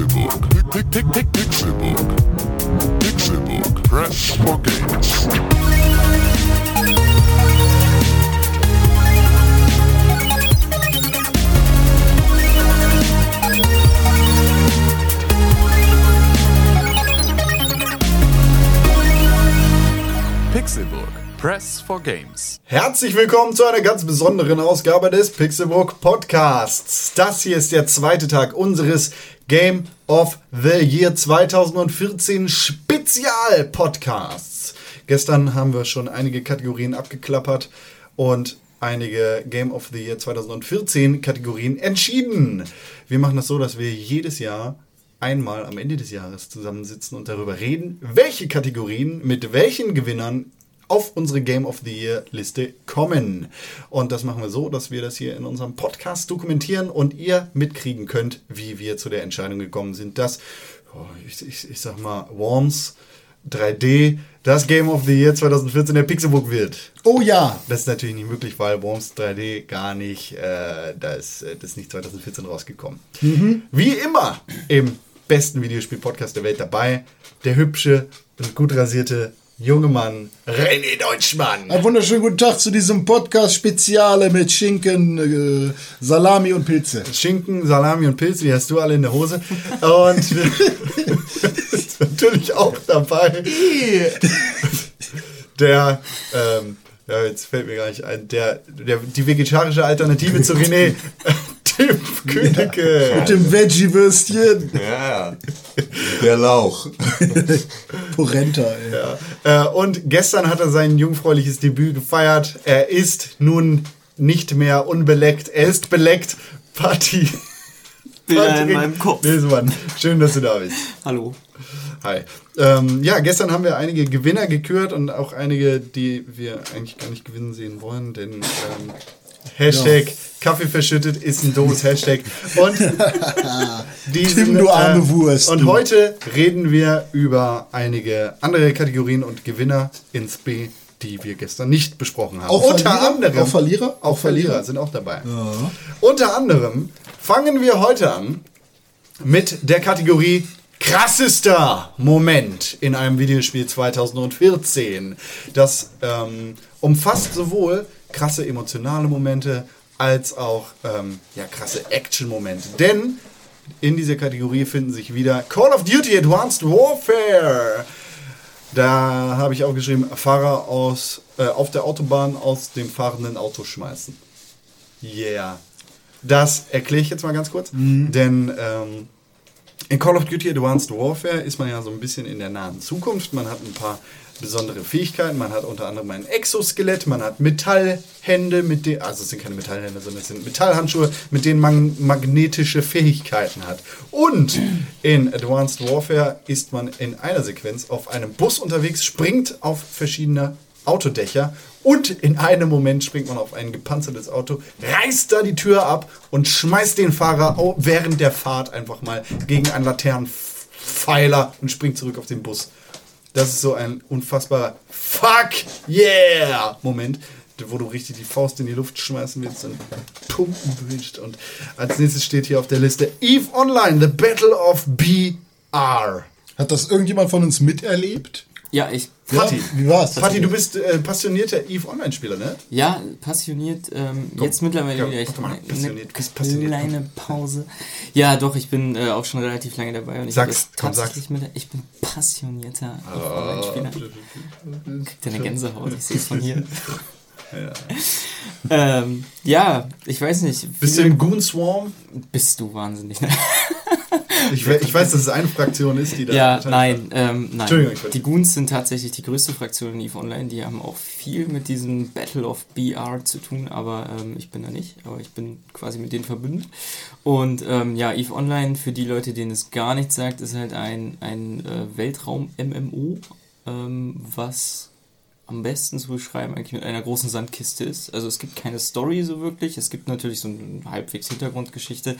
Pixelbook. Pixelbook. Pixelbook. Press for games. Pixelburg. Press for Games. Herzlich willkommen zu einer ganz besonderen Ausgabe des Pixelbook Podcasts. Das hier ist der zweite Tag unseres Game of the Year 2014 Spezial Podcasts. Gestern haben wir schon einige Kategorien abgeklappert und einige Game of the Year 2014 Kategorien entschieden. Wir machen das so, dass wir jedes Jahr einmal am Ende des Jahres zusammensitzen und darüber reden, welche Kategorien mit welchen Gewinnern auf unsere Game of the Year Liste kommen. Und das machen wir so, dass wir das hier in unserem Podcast dokumentieren und ihr mitkriegen könnt, wie wir zu der Entscheidung gekommen sind, dass, oh, ich, ich, ich sag mal, Worms 3D das Game of the Year 2014 der Pixelbook wird. Oh ja. Das ist natürlich nicht möglich, weil Worms 3D gar nicht, äh, das, äh, das ist nicht 2014 rausgekommen. Wie immer im besten Videospiel-Podcast der Welt dabei, der hübsche und gut rasierte junge Mann René Deutschmann. Einen wunderschönen guten Tag zu diesem Podcast Speziale mit Schinken, äh, Salami und Pilze. Schinken, Salami und Pilze, die hast du alle in der Hose. Und ist natürlich auch dabei der, ähm, ja, jetzt fällt mir gar nicht ein, der, der die vegetarische Alternative zu René, Tim Königke. Mit dem Veggie-Würstchen. Ja, der Lauch. Porenta, ey. Ja. Äh, und gestern hat er sein jungfräuliches Debüt gefeiert. Er ist nun nicht mehr unbeleckt, er ist beleckt. Party. Bilder in meinem Kopf. Nesmann, schön, dass du da bist. Hallo. Hi. Ähm, ja, gestern haben wir einige Gewinner gekürt und auch einige, die wir eigentlich gar nicht gewinnen sehen wollen, denn ähm, Hashtag Kaffee verschüttet ist ein doofes Hashtag. Und diesen, Tim, du arme Wurst, Und heute reden wir über einige andere Kategorien und Gewinner ins B, die wir gestern nicht besprochen haben. Auch Unter Verlierer? anderem. Auch Verlierer? Auch Verlierer sind auch dabei. Unter anderem fangen wir heute an mit der Kategorie krassester Moment in einem Videospiel 2014. Das ähm, umfasst sowohl krasse emotionale Momente als auch ähm, ja, krasse Action-Momente. Denn in dieser Kategorie finden sich wieder Call of Duty Advanced Warfare. Da habe ich auch geschrieben, Fahrer aus, äh, auf der Autobahn aus dem fahrenden Auto schmeißen. Yeah. Das erkläre ich jetzt mal ganz kurz. Denn ähm, in Call of Duty Advanced Warfare ist man ja so ein bisschen in der nahen Zukunft. Man hat ein paar besondere Fähigkeiten. Man hat unter anderem ein Exoskelett, man hat Metallhände, mit denen, also es sind keine Metallhände, sondern es sind Metallhandschuhe, mit denen man magnetische Fähigkeiten hat. Und in Advanced Warfare ist man in einer Sequenz auf einem Bus unterwegs, springt auf verschiedene Autodächer und in einem Moment springt man auf ein gepanzertes Auto, reißt da die Tür ab und schmeißt den Fahrer während der Fahrt einfach mal gegen einen Laternenpfeiler und springt zurück auf den Bus. Das ist so ein unfassbarer Fuck yeah Moment, wo du richtig die Faust in die Luft schmeißen willst und pumpen willst. Und als nächstes steht hier auf der Liste Eve Online, The Battle of BR. Hat das irgendjemand von uns miterlebt? Ja, ich. Patti. Ja, wie war's? Patti, du bist äh, passionierter Eve Online-Spieler, ne? Ja, passioniert. Ähm, jetzt mittlerweile wieder. Ich komm mal, eine passioniert, passioniert, kleine Pause. Ja, doch, ich bin äh, auch schon relativ lange dabei. Und ich Sag's, komm, tatsächlich mit, Ich bin passionierter Online-Spieler. Kriegt eine Gänsehaut, ich sehe es von hier. ähm, ja, ich weiß nicht. Bist du im Goon Swarm? Bist du wahnsinnig. ne? Ich, we- ich weiß, dass es eine Fraktion ist, die da. Ja, nein, ähm, nein. Die Goons sind tatsächlich die größte Fraktion in EVE Online. Die haben auch viel mit diesem Battle of BR zu tun, aber ähm, ich bin da nicht. Aber ich bin quasi mit denen verbündet. Und ähm, ja, EVE Online, für die Leute, denen es gar nichts sagt, ist halt ein, ein äh, Weltraum-MMO, ähm, was am besten zu beschreiben eigentlich mit einer großen Sandkiste ist. Also es gibt keine Story so wirklich. Es gibt natürlich so eine halbwegs Hintergrundgeschichte.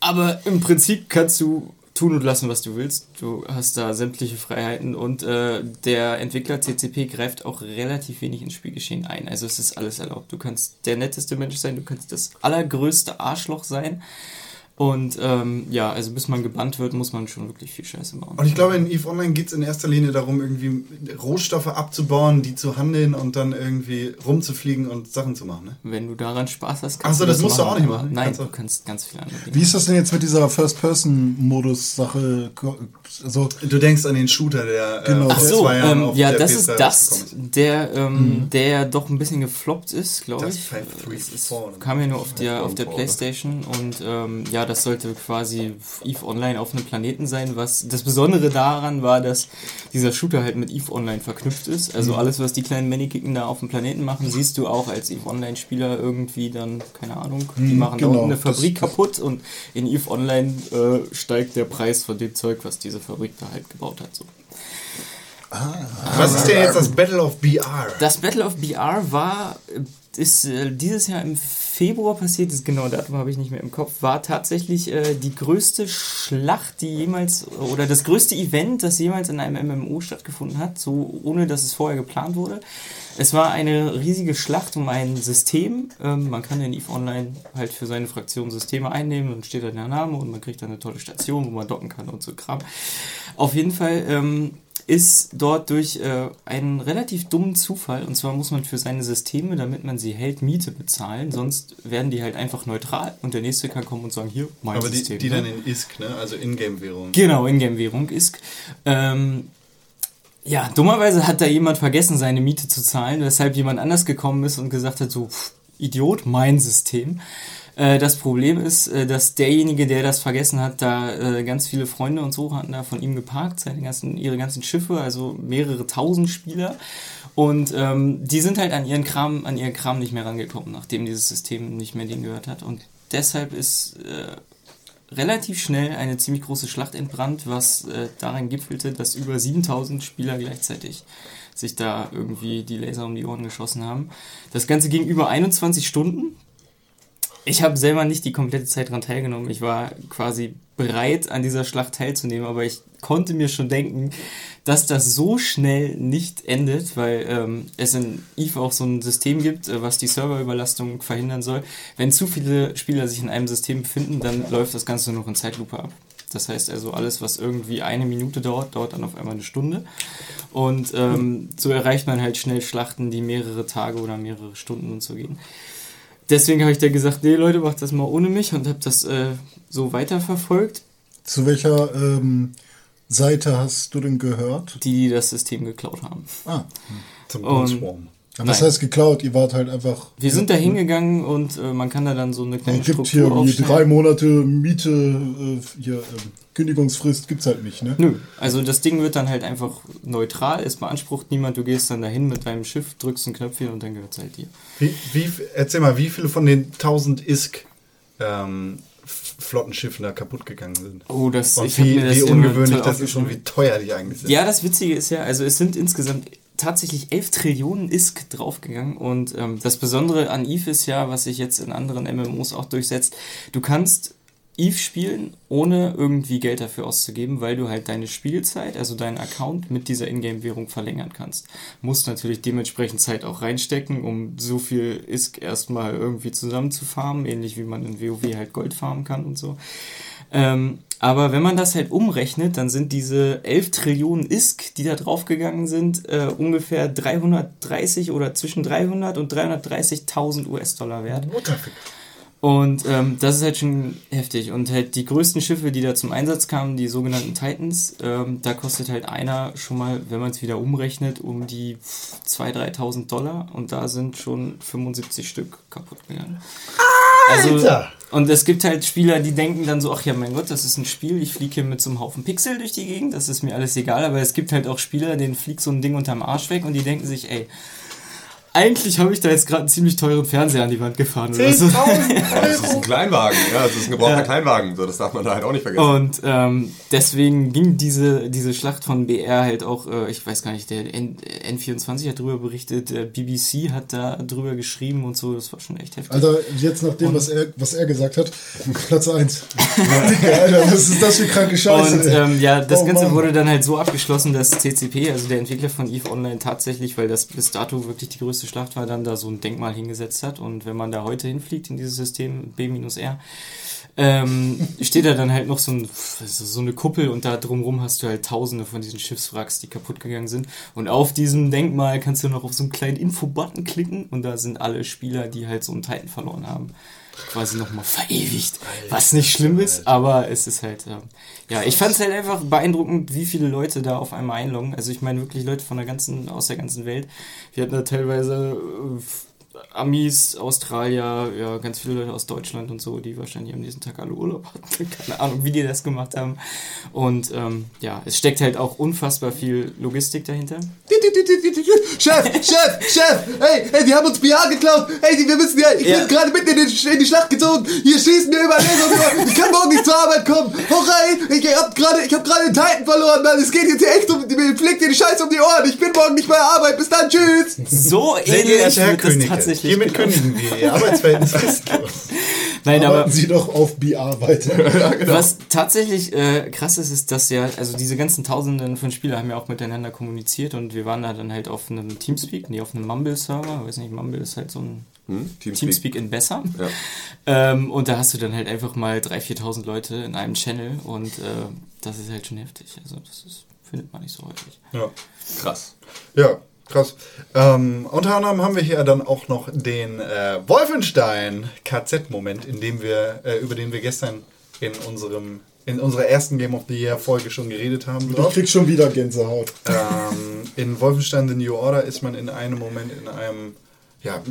Aber im Prinzip kannst du tun und lassen, was du willst. Du hast da sämtliche Freiheiten und äh, der Entwickler CCP greift auch relativ wenig ins Spielgeschehen ein. Also es ist alles erlaubt. Du kannst der netteste Mensch sein, du kannst das allergrößte Arschloch sein. Und ähm, ja, also bis man gebannt wird, muss man schon wirklich viel Scheiße bauen. Und ich glaube, in EVE Online geht es in erster Linie darum, irgendwie Rohstoffe abzubauen, die zu handeln und dann irgendwie rumzufliegen und Sachen zu machen. Ne? Wenn du daran Spaß hast, Ach so, das musst du machen, auch nicht machen. Nein, Kannst du kannst ganz viele andere Dinge. Wie ist das denn jetzt mit dieser First-Person-Modus-Sache? Also, Du denkst an den Shooter, der Genau. äh, Ach vor so, ähm, auf ja, der das PS3 ist das, der, ähm, der ja doch ein bisschen gefloppt ist, glaube Das ich. 534 Es oder? kam ja nur auf der, auf der. Playstation und ähm, ja, das sollte quasi EVE Online auf einem Planeten sein. Was das Besondere daran war, dass dieser Shooter halt mit EVE Online verknüpft ist. Also alles, was die kleinen Manikicken da auf dem Planeten machen, siehst du auch als EVE Online-Spieler irgendwie dann, keine Ahnung, die machen da genau, unten eine Fabrik kaputt und in EVE Online äh, steigt der Preis von dem Zeug, was diese Fabrik da halt gebaut hat. So. Was ist denn jetzt das Battle of BR? Das Battle of BR war, äh, ist äh, dieses Jahr im Februar passiert, das genaue Datum habe ich nicht mehr im Kopf, war tatsächlich äh, die größte Schlacht, die jemals, oder das größte Event, das jemals in einem MMO stattgefunden hat, so ohne dass es vorher geplant wurde. Es war eine riesige Schlacht um ein System. Ähm, man kann in EVE Online halt für seine Fraktion Systeme einnehmen und steht da der Name und man kriegt dann eine tolle Station, wo man docken kann und so Kram. Auf jeden Fall ähm, ist dort durch äh, einen relativ dummen Zufall, und zwar muss man für seine Systeme, damit man sie hält, Miete bezahlen, sonst werden die halt einfach neutral und der nächste kann kommen und sagen, hier, mein Aber die, System. die ne? dann in ISK, ne? also Ingame-Währung. Genau, Ingame-Währung ist. Ähm, ja, dummerweise hat da jemand vergessen, seine Miete zu zahlen, weshalb jemand anders gekommen ist und gesagt hat, so, pff, Idiot, mein System. Äh, das Problem ist, äh, dass derjenige, der das vergessen hat, da äh, ganz viele Freunde und so hatten da von ihm geparkt, seine ganzen, ihre ganzen Schiffe, also mehrere tausend Spieler. Und ähm, die sind halt an ihren Kram, an ihren Kram nicht mehr rangekommen, nachdem dieses System nicht mehr denen gehört hat. Und deshalb ist äh, relativ schnell eine ziemlich große Schlacht entbrannt, was äh, daran gipfelte, dass über 7000 Spieler gleichzeitig sich da irgendwie die Laser um die Ohren geschossen haben. Das Ganze ging über 21 Stunden. Ich habe selber nicht die komplette Zeit daran teilgenommen. Ich war quasi bereit, an dieser Schlacht teilzunehmen, aber ich konnte mir schon denken, dass das so schnell nicht endet, weil ähm, es in EVE auch so ein System gibt, äh, was die Serverüberlastung verhindern soll. Wenn zu viele Spieler sich in einem System befinden, dann läuft das Ganze nur noch in Zeitlupe ab. Das heißt also, alles, was irgendwie eine Minute dauert, dauert dann auf einmal eine Stunde. Und ähm, so erreicht man halt schnell Schlachten, die mehrere Tage oder mehrere Stunden und so gehen. Deswegen habe ich da gesagt, nee Leute, macht das mal ohne mich und habe das äh, so weiterverfolgt, zu welcher ähm, Seite hast du denn gehört? die, die das System geklaut haben. Ah, Zum Und- Swarm. Aber was heißt geklaut? Ihr wart halt einfach. Wir sind da hingegangen und äh, man kann da dann so eine kleine Es gibt Struktur hier aufstellen. drei Monate Miete, äh, hier, ähm, Kündigungsfrist gibt's halt nicht, ne? Nö, also das Ding wird dann halt einfach neutral, es beansprucht niemand, du gehst dann dahin mit deinem Schiff, drückst ein Knöpfchen und dann gehört es halt dir. Wie, wie, erzähl mal, wie viele von den 1000 ISK ähm, Flottenschiffen da kaputt gegangen sind? Oh, das, Und ich wie, mir das wie ungewöhnlich das ist und wie teuer die eigentlich sind. Ja, das Witzige ist ja, also es sind insgesamt tatsächlich 11 Trillionen ISK draufgegangen und ähm, das Besondere an EVE ist ja, was sich jetzt in anderen MMOs auch durchsetzt, du kannst EVE spielen, ohne irgendwie Geld dafür auszugeben, weil du halt deine Spielzeit, also deinen Account mit dieser Ingame-Währung verlängern kannst. Musst natürlich dementsprechend Zeit auch reinstecken, um so viel ISK erstmal irgendwie zusammenzufarmen, ähnlich wie man in WoW halt Gold farmen kann und so. Ähm, aber wenn man das halt umrechnet, dann sind diese 11 Trillionen ISK, die da draufgegangen sind, äh, ungefähr 330 oder zwischen 300 und 330.000 US-Dollar wert. Und ähm, das ist halt schon heftig. Und halt die größten Schiffe, die da zum Einsatz kamen, die sogenannten Titans, ähm, da kostet halt einer schon mal, wenn man es wieder umrechnet, um die 2.000, 3.000 Dollar. Und da sind schon 75 Stück kaputt gegangen. Also, Alter! Und es gibt halt Spieler, die denken dann so, ach ja, mein Gott, das ist ein Spiel, ich fliege hier mit so einem Haufen Pixel durch die Gegend, das ist mir alles egal, aber es gibt halt auch Spieler, denen fliegt so ein Ding unterm Arsch weg und die denken sich, ey, eigentlich habe ich da jetzt gerade einen ziemlich teuren Fernseher an die Wand gefahren oder so. 10.000 Das ist ein Kleinwagen, ja, das ist ein gebrauchter Ja. Kleinwagen, so, das darf man da halt auch nicht vergessen. Und ähm, deswegen ging diese, diese Schlacht von BR halt auch, äh, ich weiß gar nicht, der N N24 hat drüber berichtet, der BBC hat da drüber geschrieben und so, das war schon echt heftig. Alter, jetzt nach dem, was er, was er gesagt hat, Platz 1. Alter, was ist das für kranke Scheiße? Und ähm, ja, das Oh Ganze Mann. wurde dann halt so abgeschlossen, dass CCP, also der Entwickler von EVE Online tatsächlich, weil das bis dato wirklich die größte Schlacht war, dann da so ein Denkmal hingesetzt hat. Und wenn man da heute hinfliegt in dieses System B-R, ähm, steht da dann halt noch so, ein, so eine Kuppel und da drumrum hast du halt tausende von diesen Schiffswracks, die kaputt gegangen sind. Und auf diesem Denkmal kannst du noch auf so einen kleinen Info-Button klicken und da sind alle Spieler, die halt so einen Titan verloren haben, quasi nochmal verewigt. Was nicht schlimm ist, aber es ist halt, ja. Ja ich fand es halt einfach beeindruckend, wie viele Leute da auf einmal einloggen. Also ich meine wirklich Leute von der ganzen, aus der ganzen Welt. Wir hatten da teilweise äh, Amis, Australier, ja, ganz viele Leute aus Deutschland und so, die wahrscheinlich am nächsten Tag alle Urlaub hatten. Keine Ahnung, wie die das gemacht haben. Und ähm, ja, es steckt halt auch unfassbar viel Logistik dahinter. Chef, Chef, Chef, hey, hey, die haben uns BA geklaut. Hey, die, wir müssen ja, ich Ja. bin gerade mitten in, den, in die Schlacht gezogen. Hier schießen mir über den Ich kann morgen nicht zur Arbeit kommen. Hau rein. Ich hab gerade, ich hab gerade den Titan verloren, Mann. Es geht jetzt hier echt um, mir fliegt dir die Scheiße um die Ohren. Ich bin morgen nicht bei der Arbeit. Bis dann, tschüss. So ähnlich wird das tatsächlich hiermit kündigen wir Ihr Arbeitsverhältnis fristlos. Nein, aber Arbeiten Sie doch auf BR weiter. Was tatsächlich äh, krass ist, ist, dass ja, also diese ganzen Tausenden von Spielern haben ja auch miteinander kommuniziert und wir waren da dann halt auf einem Teamspeak, nee, auf einem Mumble-Server, weiß nicht, Mumble ist halt so ein Hm? Teamspeak. Teamspeak in besser. Ja. Ähm, und da hast du dann halt einfach mal 3.000, 4.000 Leute in einem Channel und äh, das ist halt schon heftig. Also das ist, findet man nicht so häufig. Ja. Krass. Ja, krass. Ähm, unter anderem haben wir hier dann auch noch den äh, Wolfenstein KZ-Moment, in dem wir, äh, über den wir gestern in unserem in unserer ersten Game of the Year Folge schon geredet haben. Ich drauf. schon wieder Gänsehaut. ähm, in Wolfenstein The New Order ist man in einem Moment in einem ja,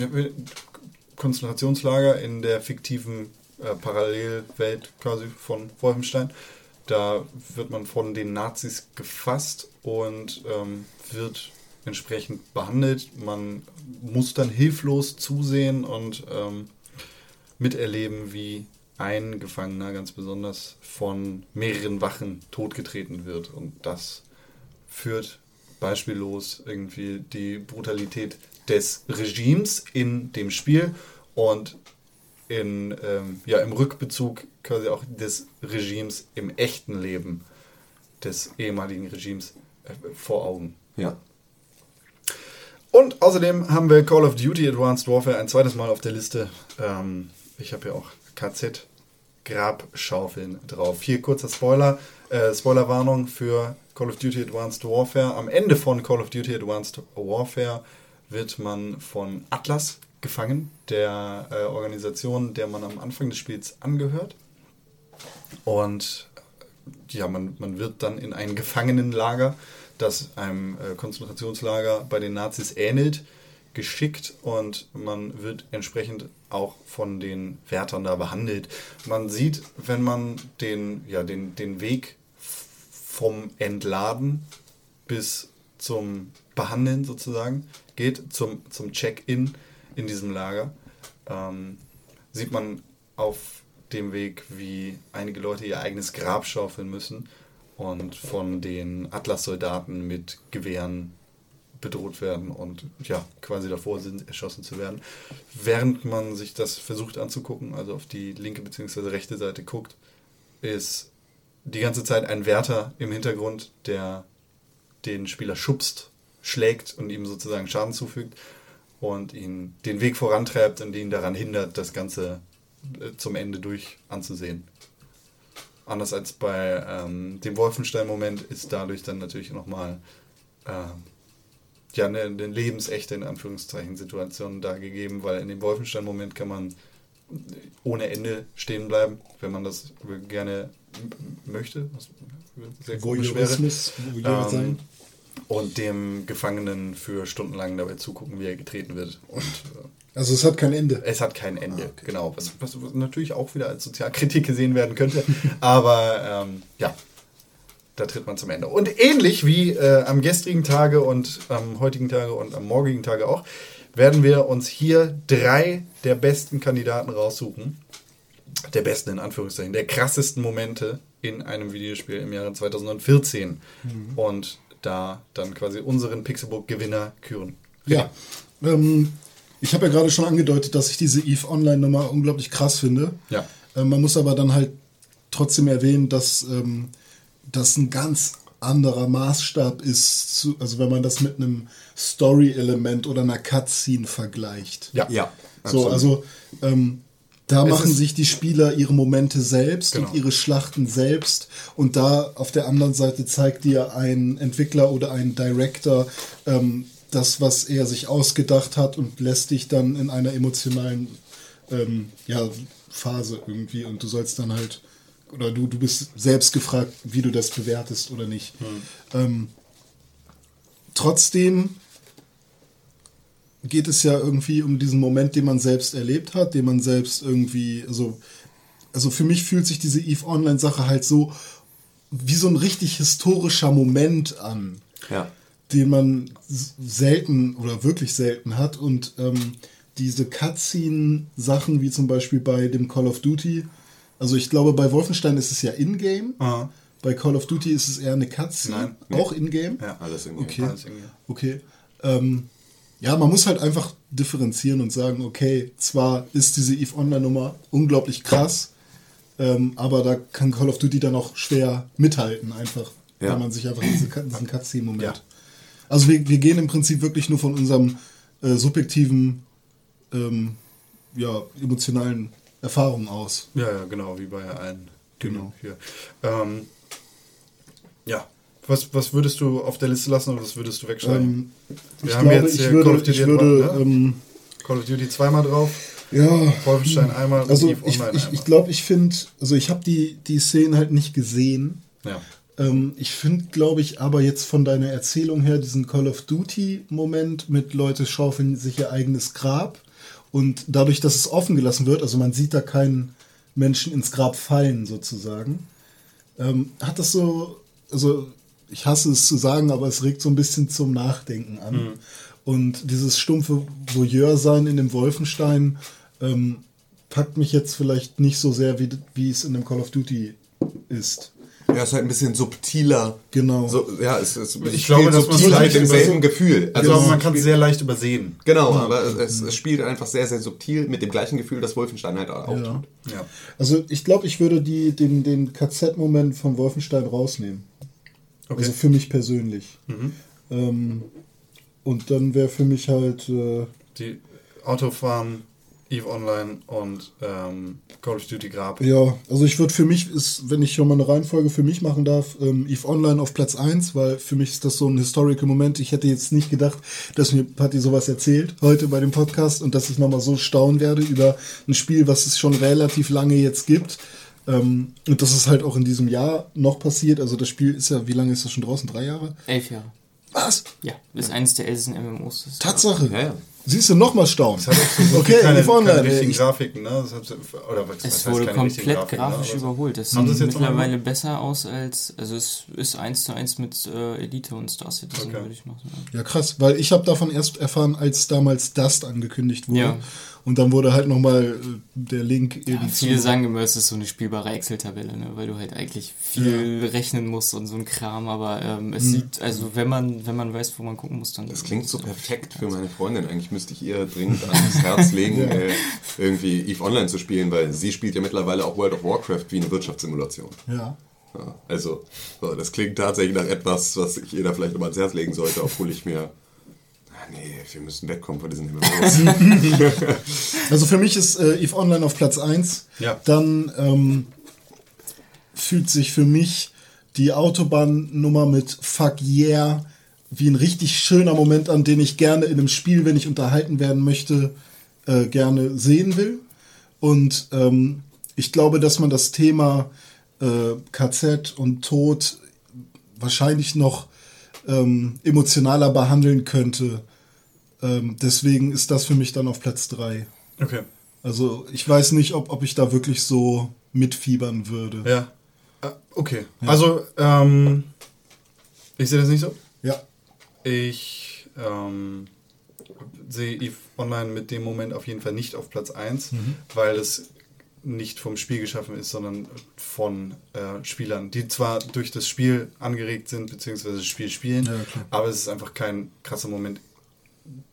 Konzentrationslager in der fiktiven äh, Parallelwelt quasi von Wolfenstein. Da wird man von den Nazis gefasst und ähm, wird entsprechend behandelt. Man muss dann hilflos zusehen und ähm, miterleben, wie ein Gefangener ganz besonders von mehreren Wachen totgetreten wird. Und das führt beispiellos irgendwie die Brutalität des Regimes in dem Spiel und in, ähm, ja, im Rückbezug quasi auch des Regimes im echten Leben des ehemaligen Regimes äh, vor Augen. Ja. Und außerdem haben wir Call of Duty Advanced Warfare ein zweites Mal auf der Liste. Ähm, ich habe ja auch KZ Grabschaufeln drauf. Hier kurzer Spoiler, äh, Spoilerwarnung für Call of Duty Advanced Warfare. Am Ende von Call of Duty Advanced Warfare wird man von Atlas gefangen, der äh, Organisation, der man am Anfang des Spiels angehört. Und ja, man, man wird dann in ein Gefangenenlager, das einem äh, Konzentrationslager bei den Nazis ähnelt, geschickt und man wird entsprechend auch von den Wärtern da behandelt. Man sieht, wenn man den, ja, den, den Weg vom Entladen bis zum Behandeln sozusagen geht, zum, zum Check-in in diesem Lager, ähm, sieht man auf dem Weg, wie einige Leute ihr eigenes Grab schaufeln müssen und von den Atlas-Soldaten mit Gewehren bedroht werden und ja, quasi davor sind, erschossen zu werden. Während man sich das versucht anzugucken, also auf die linke bzw. rechte Seite guckt, ist die ganze Zeit ein Wärter im Hintergrund, der den Spieler schubst, schlägt und ihm sozusagen Schaden zufügt und ihn den Weg vorantreibt und ihn daran hindert, das Ganze äh, zum Ende durch anzusehen. Anders als bei ähm, dem Wolfenstein-Moment ist dadurch dann natürlich nochmal ähm, ja, eine, eine lebensechte, in Anführungszeichen, Situation da gegeben, weil in dem Wolfenstein-Moment kann man ohne Ende stehen bleiben, wenn man das gerne möchte. Was sehr komisch wäre. Voyeur sein. Ähm, und dem Gefangenen für stundenlang dabei zugucken, wie er getreten wird. Und äh, Also es hat kein Ende. es hat kein Ende, genau. Was, was natürlich auch wieder als Sozialkritik gesehen werden könnte. Aber ähm, ja, da tritt man zum Ende. Und ähnlich wie äh, am gestrigen Tage und am heutigen Tage und am morgigen Tage auch, werden wir uns hier drei der besten Kandidaten raussuchen. Der besten in Anführungszeichen, der krassesten Momente in einem Videospiel im Jahre 2014. Und da dann quasi unseren Pixelbook-Gewinner küren. Ja. Ähm, ich habe ja gerade schon angedeutet, dass ich diese EVE Online-Nummer unglaublich krass finde. Ja. Ähm, man muss aber dann halt trotzdem erwähnen, dass ähm, das ein ganz anderer Maßstab ist, zu, also wenn man das mit einem Story-Element oder einer Cutscene vergleicht. Ja. Ja. So, absolut. also ähm, Da Es machen sich die Spieler ihre Momente selbst Genau. und ihre Schlachten selbst. Und da auf der anderen Seite zeigt dir ein Entwickler oder ein Director ähm, das, was er sich ausgedacht hat und lässt dich dann in einer emotionalen ähm, ja, Phase irgendwie. Und du sollst dann halt, oder du, du bist selbst gefragt, wie du das bewertest oder nicht. Ähm, trotzdem geht es ja irgendwie um diesen Moment, den man selbst erlebt hat, den man selbst irgendwie, also, also für mich fühlt sich diese EVE Online Sache halt so wie so ein richtig historischer Moment an, Ja. Den man selten oder wirklich selten hat und ähm, diese Cutscene-Sachen wie zum Beispiel bei dem Call of Duty, also ich glaube bei Wolfenstein ist es ja in-game, bei Call of Duty ist es eher eine Cutscene, Nein. auch in-game. Ja. Alles irgendwie. Okay. Alles irgendwie. Okay. Ähm, ja, man muss halt einfach differenzieren und sagen, okay, zwar ist diese EVE Online-Nummer unglaublich krass, ähm, aber da kann Call of Duty dann auch schwer mithalten, einfach, Ja. weil man sich einfach diese, diesen Cutscene-Moment. Also wir, wir gehen im Prinzip wirklich nur von unserem äh, subjektiven, ähm, ja, emotionalen Erfahrungen aus. Ja, ja, genau, wie bei allen. Genau. Hier. Ähm, ja. Was, was würdest du auf der Liste lassen oder was würdest du wegschreiben? Ähm, Wir haben glaube, jetzt ich hier würde, Call of Duty ich würde, ne? ähm, Call of Duty zweimal drauf, ja, Wolfenstein einmal also und EVE ich, Online ich, einmal. ich glaube, ich finde, also ich habe die, die Szenen halt nicht gesehen. ja. Ähm, ich finde, glaube ich, aber jetzt von deiner Erzählung her diesen Call of Duty-Moment mit Leute schaufeln sich ihr eigenes Grab und dadurch, dass es offen gelassen wird, also man sieht da keinen Menschen ins Grab fallen sozusagen, ähm, hat das so, also ich hasse es zu sagen, aber es regt so ein bisschen zum Nachdenken an. Und dieses stumpfe Voyeur-Sein in dem Wolfenstein ähm, packt mich jetzt vielleicht nicht so sehr, wie, wie es in dem Call of Duty ist. Ja, es ist halt ein bisschen subtiler. Genau. So, ja, es ist Ich glaube, dass man es leicht demselben über- Gefühl. Also es man kann es sehr leicht übersehen. Genau, aber es, es spielt einfach sehr, sehr subtil mit dem gleichen Gefühl, das Wolfenstein halt auch Ja. tut. Ja. Also ich glaube, ich würde die, den, den KZ-Moment von Wolfenstein rausnehmen. Okay. Also für mich persönlich. Ähm, und dann wäre für mich halt, äh, Die Autofahren, EVE Online und ähm, Call of Duty Grab. ja, also ich würde für mich, ist, wenn ich schon mal eine Reihenfolge für mich machen darf, ähm, EVE Online auf Platz 1, weil für mich ist das so ein historical Moment. Ich hätte jetzt nicht gedacht, dass mir Patti sowas erzählt heute bei dem Podcast und dass ich nochmal so staunen werde über ein Spiel, was es schon relativ lange jetzt gibt. Ähm, und das ist halt auch in diesem Jahr noch passiert. Also das Spiel ist ja, wie lange ist das schon draußen? Drei Jahre? Elf Jahre. Was? Ja, ist eines der ältesten MMOs. Tatsache. Ja, ja. Siehst du, nochmal staunen. Es hat auch so, so okay, keine, Online. keine richtigen Ich- Grafiken, ne? Das hat, oder was, Es wurde komplett Grafiken, grafisch ne? Überholt. Das sieht mittlerweile besser aus als, also es ist eins zu eins mit äh, Elite und Star Citizen, Okay. würde ich mal sagen. Ja, krass, weil ich habe davon erst erfahren, als damals Dust angekündigt wurde. Ja. Und dann wurde halt nochmal äh, der Link eben Ja, viele sagen immer, es ist so eine spielbare Excel-Tabelle, ne? weil du halt eigentlich viel rechnen musst und so ein Kram, aber ähm, Hm. es sieht, also wenn man, wenn man weiß, wo man gucken muss, dann. Das klingt so perfekt für meine Freundin. Eigentlich müsste ich ihr dringend ans Herz legen, äh, irgendwie EVE Online zu spielen, weil sie spielt ja mittlerweile auch World of Warcraft wie eine Wirtschaftssimulation. Ja. Ja, also, so, das klingt tatsächlich nach etwas, was ich ihr da vielleicht nochmal ans Herz legen sollte, obwohl ich mir. Nee, wir müssen wegkommen von diesen MMOs. Also für mich ist äh, EVE Online auf Platz 1. Ja. Dann ähm, fühlt sich für mich die Autobahnnummer mit Fuck Yeah wie ein richtig schöner Moment an, den ich gerne in einem Spiel, wenn ich unterhalten werden möchte, äh, gerne sehen will. Und ähm, ich glaube, dass man das Thema äh, KZ und Tod wahrscheinlich noch ähm, emotionaler behandeln könnte. Ähm, deswegen ist das für mich dann auf Platz 3. Okay. Also ich weiß nicht, ob, ob ich da wirklich so mitfiebern würde. Ja. Äh, Okay. Also, ähm, ich sehe das nicht so. Ja. Ich ähm, sehe EVE Online mit dem Moment auf jeden Fall nicht auf Platz 1, Mhm. weil es nicht vom Spiel geschaffen ist, sondern von äh, Spielern, die zwar durch das Spiel angeregt sind, beziehungsweise das Spiel spielen, Ja, aber es ist einfach kein krasser Moment,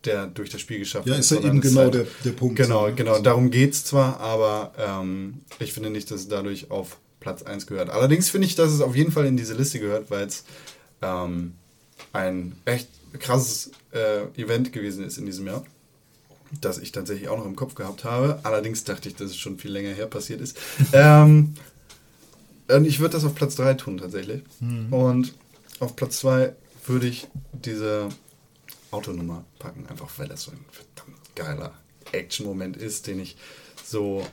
der durch das Spiel geschaffen Ja, ist. ist ja eben genau halt- der, der Punkt. Genau, so, genau. Darum geht es zwar, aber ähm, ich finde nicht, dass es dadurch auf Platz 1 gehört. Allerdings finde ich, dass es auf jeden Fall in diese Liste gehört, weil es ähm, ein echt krasses äh, Event gewesen ist in diesem Jahr. das ich tatsächlich auch noch im Kopf gehabt habe. Allerdings dachte ich, dass es schon viel länger her passiert ist. ähm, ich würde das auf Platz 3 tun tatsächlich. Und auf Platz 2 würde ich diese Autonummer packen, einfach weil das so ein verdammt geiler Action-Moment ist, den ich so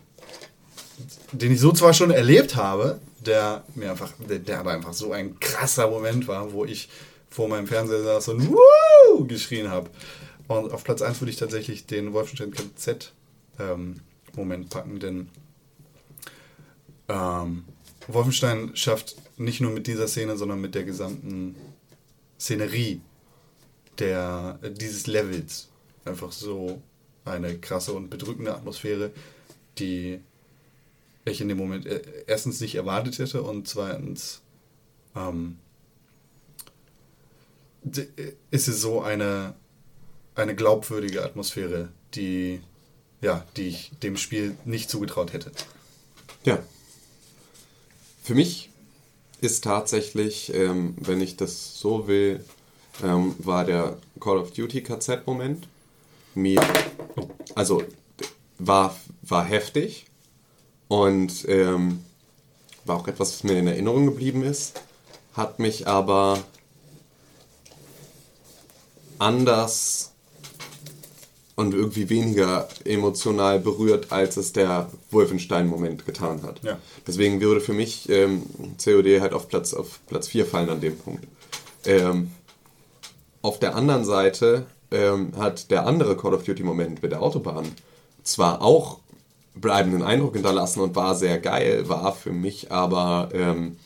den ich so zwar schon erlebt habe, der mir einfach, der, der aber einfach so ein krasser Moment war, wo ich vor meinem Fernseher saß und Woo! geschrien habe. Und auf Platz 1 würde ich tatsächlich den Wolfenstein KZ ähm, Moment packen, denn ähm, Wolfenstein schafft nicht nur mit dieser Szene, sondern mit der gesamten Szenerie der, dieses Levels einfach so eine krasse und bedrückende Atmosphäre, die ich in dem Moment äh, erstens nicht erwartet hätte und zweitens ähm, d- ist es so eine, eine glaubwürdige Atmosphäre, die, ja, die ich dem Spiel nicht zugetraut hätte. Ja. Für mich ist tatsächlich, ähm, wenn ich das so will, ähm, war der Call of Duty KZ-Moment mir, also war, war heftig und ähm, war auch etwas, was mir in Erinnerung geblieben ist, hat mich aber anders und irgendwie weniger emotional berührt, als es der Wolfenstein-Moment getan hat. Ja. Deswegen würde für mich ähm, COD halt auf Platz, auf Platz 4 fallen an dem Punkt. Ähm, auf der anderen Seite ähm, hat der andere Call of Duty-Moment mit der Autobahn zwar auch bleibenden Eindruck hinterlassen und war sehr geil, war für mich aber, ähm,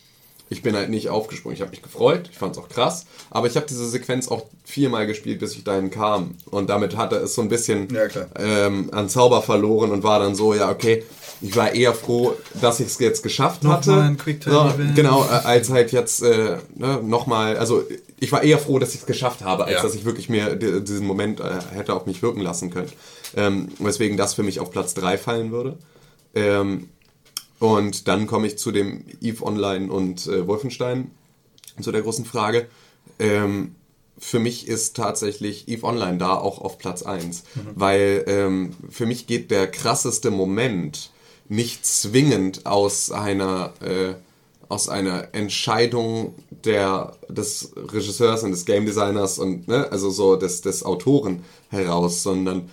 ich bin halt nicht aufgesprungen. Ich habe mich gefreut, ich fand es auch krass, aber ich habe diese Sequenz auch viermal gespielt, bis ich dahin kam. Und damit hatte es so ein bisschen Ja, ähm, an Zauber verloren und war dann so, ja, okay, ich war eher froh, dass ich es jetzt geschafft Noch hatte. mal ein Quicktime-Event. genau, äh, als halt jetzt äh, ne, nochmal, also ich war eher froh, dass ich es geschafft habe, als Ja. dass ich wirklich mir di- diesen Moment äh, hätte auf mich wirken lassen können. Ähm, weswegen das für mich auf Platz 3 fallen würde. Ähm, und dann komme ich zu dem EVE Online und äh, Wolfenstein, zu der großen Frage. Ähm, für mich ist tatsächlich EVE Online da auch auf Platz 1, weil ähm, für mich geht der krasseste Moment nicht zwingend aus einer, äh, aus einer Entscheidung der, des Regisseurs und des Game Designers und ne, also so des, des Autoren heraus, sondern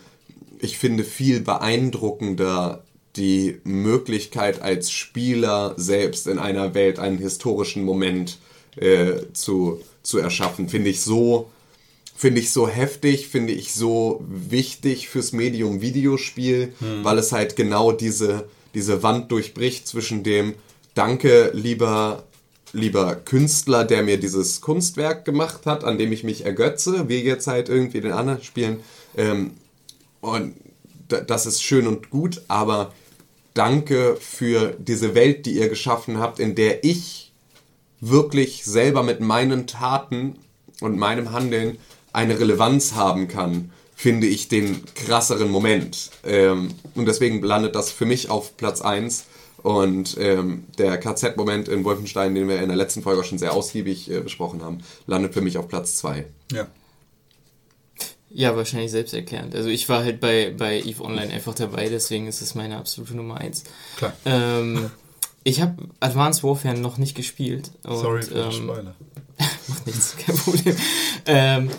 ich finde viel beeindruckender die Möglichkeit als Spieler selbst in einer Welt einen historischen Moment äh, zu, zu erschaffen. Finde ich so finde ich so heftig, finde ich so wichtig fürs Medium Videospiel, weil es halt genau diese, diese Wand durchbricht zwischen dem Danke, lieber, lieber Künstler, der mir dieses Kunstwerk gemacht hat, an dem ich mich ergötze, wie jetzt halt irgendwie den anderen Spielen. Ähm, und da- das ist schön und gut, aber danke für diese Welt, die ihr geschaffen habt, in der ich wirklich selber mit meinen Taten und meinem Handeln eine Relevanz haben kann, finde ich den krasseren Moment. Ähm, und deswegen landet das für mich auf Platz 1. Und ähm, der KZ-Moment in Wolfenstein, den wir in der letzten Folge auch schon sehr ausgiebig äh, besprochen haben, landet für mich auf Platz 2. Ja. Ja, wahrscheinlich selbsterklärend. Also ich war halt bei, bei EVE Online einfach dabei, deswegen ist es meine absolute Nummer eins. Klar. Ähm, ich habe Advanced Warfare noch nicht gespielt. Und, Sorry für den ähm, Spoiler. Macht nichts, kein Problem. Ähm,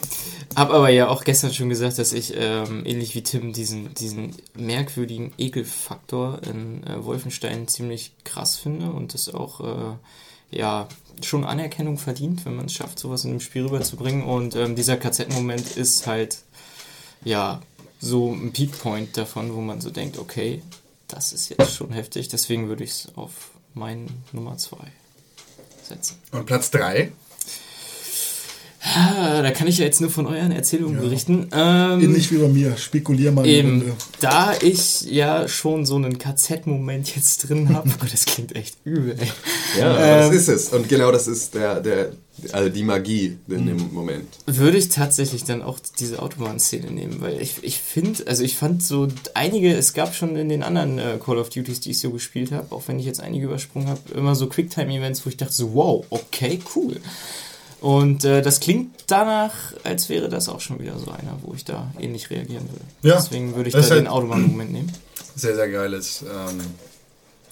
hab aber ja auch gestern schon gesagt, dass ich ähm, ähnlich wie Tim diesen, diesen merkwürdigen Ekelfaktor in äh, Wolfenstein ziemlich krass finde und das auch äh, ja schon Anerkennung verdient, wenn man es schafft, sowas in einem Spiel rüberzubringen. Und ähm, dieser KZ-Moment ist halt ja so ein Peakpoint davon, wo man so denkt, okay, das ist jetzt schon heftig, deswegen würde ich es auf meinen Nummer 2 setzen. Und Platz 3? Ah, Da kann ich ja jetzt nur von euren Erzählungen berichten. Ähm, Ähnlich wie bei mir. Spekulier mal. eben, da ich ja schon so einen KZ-Moment jetzt drin habe, oh, das klingt echt übel, ey. Ja, Ähm, das ist es. Und genau das ist der, der, also die Magie in dem Moment. Würde ich tatsächlich dann auch diese Autobahnszene nehmen, weil ich, ich finde, also ich fand so einige, es gab schon in den anderen äh, Call of Duties, die ich so gespielt habe, auch wenn ich jetzt einige übersprungen habe, immer so Quicktime-Events, wo ich dachte so, wow, okay, cool. Und äh, das klingt danach, als wäre das auch schon wieder so einer, wo ich da ähnlich reagieren würde. Ja. Deswegen würde ich Das da ist den halt- Autobahn-Moment nehmen. Sehr, sehr geiles. Ähm,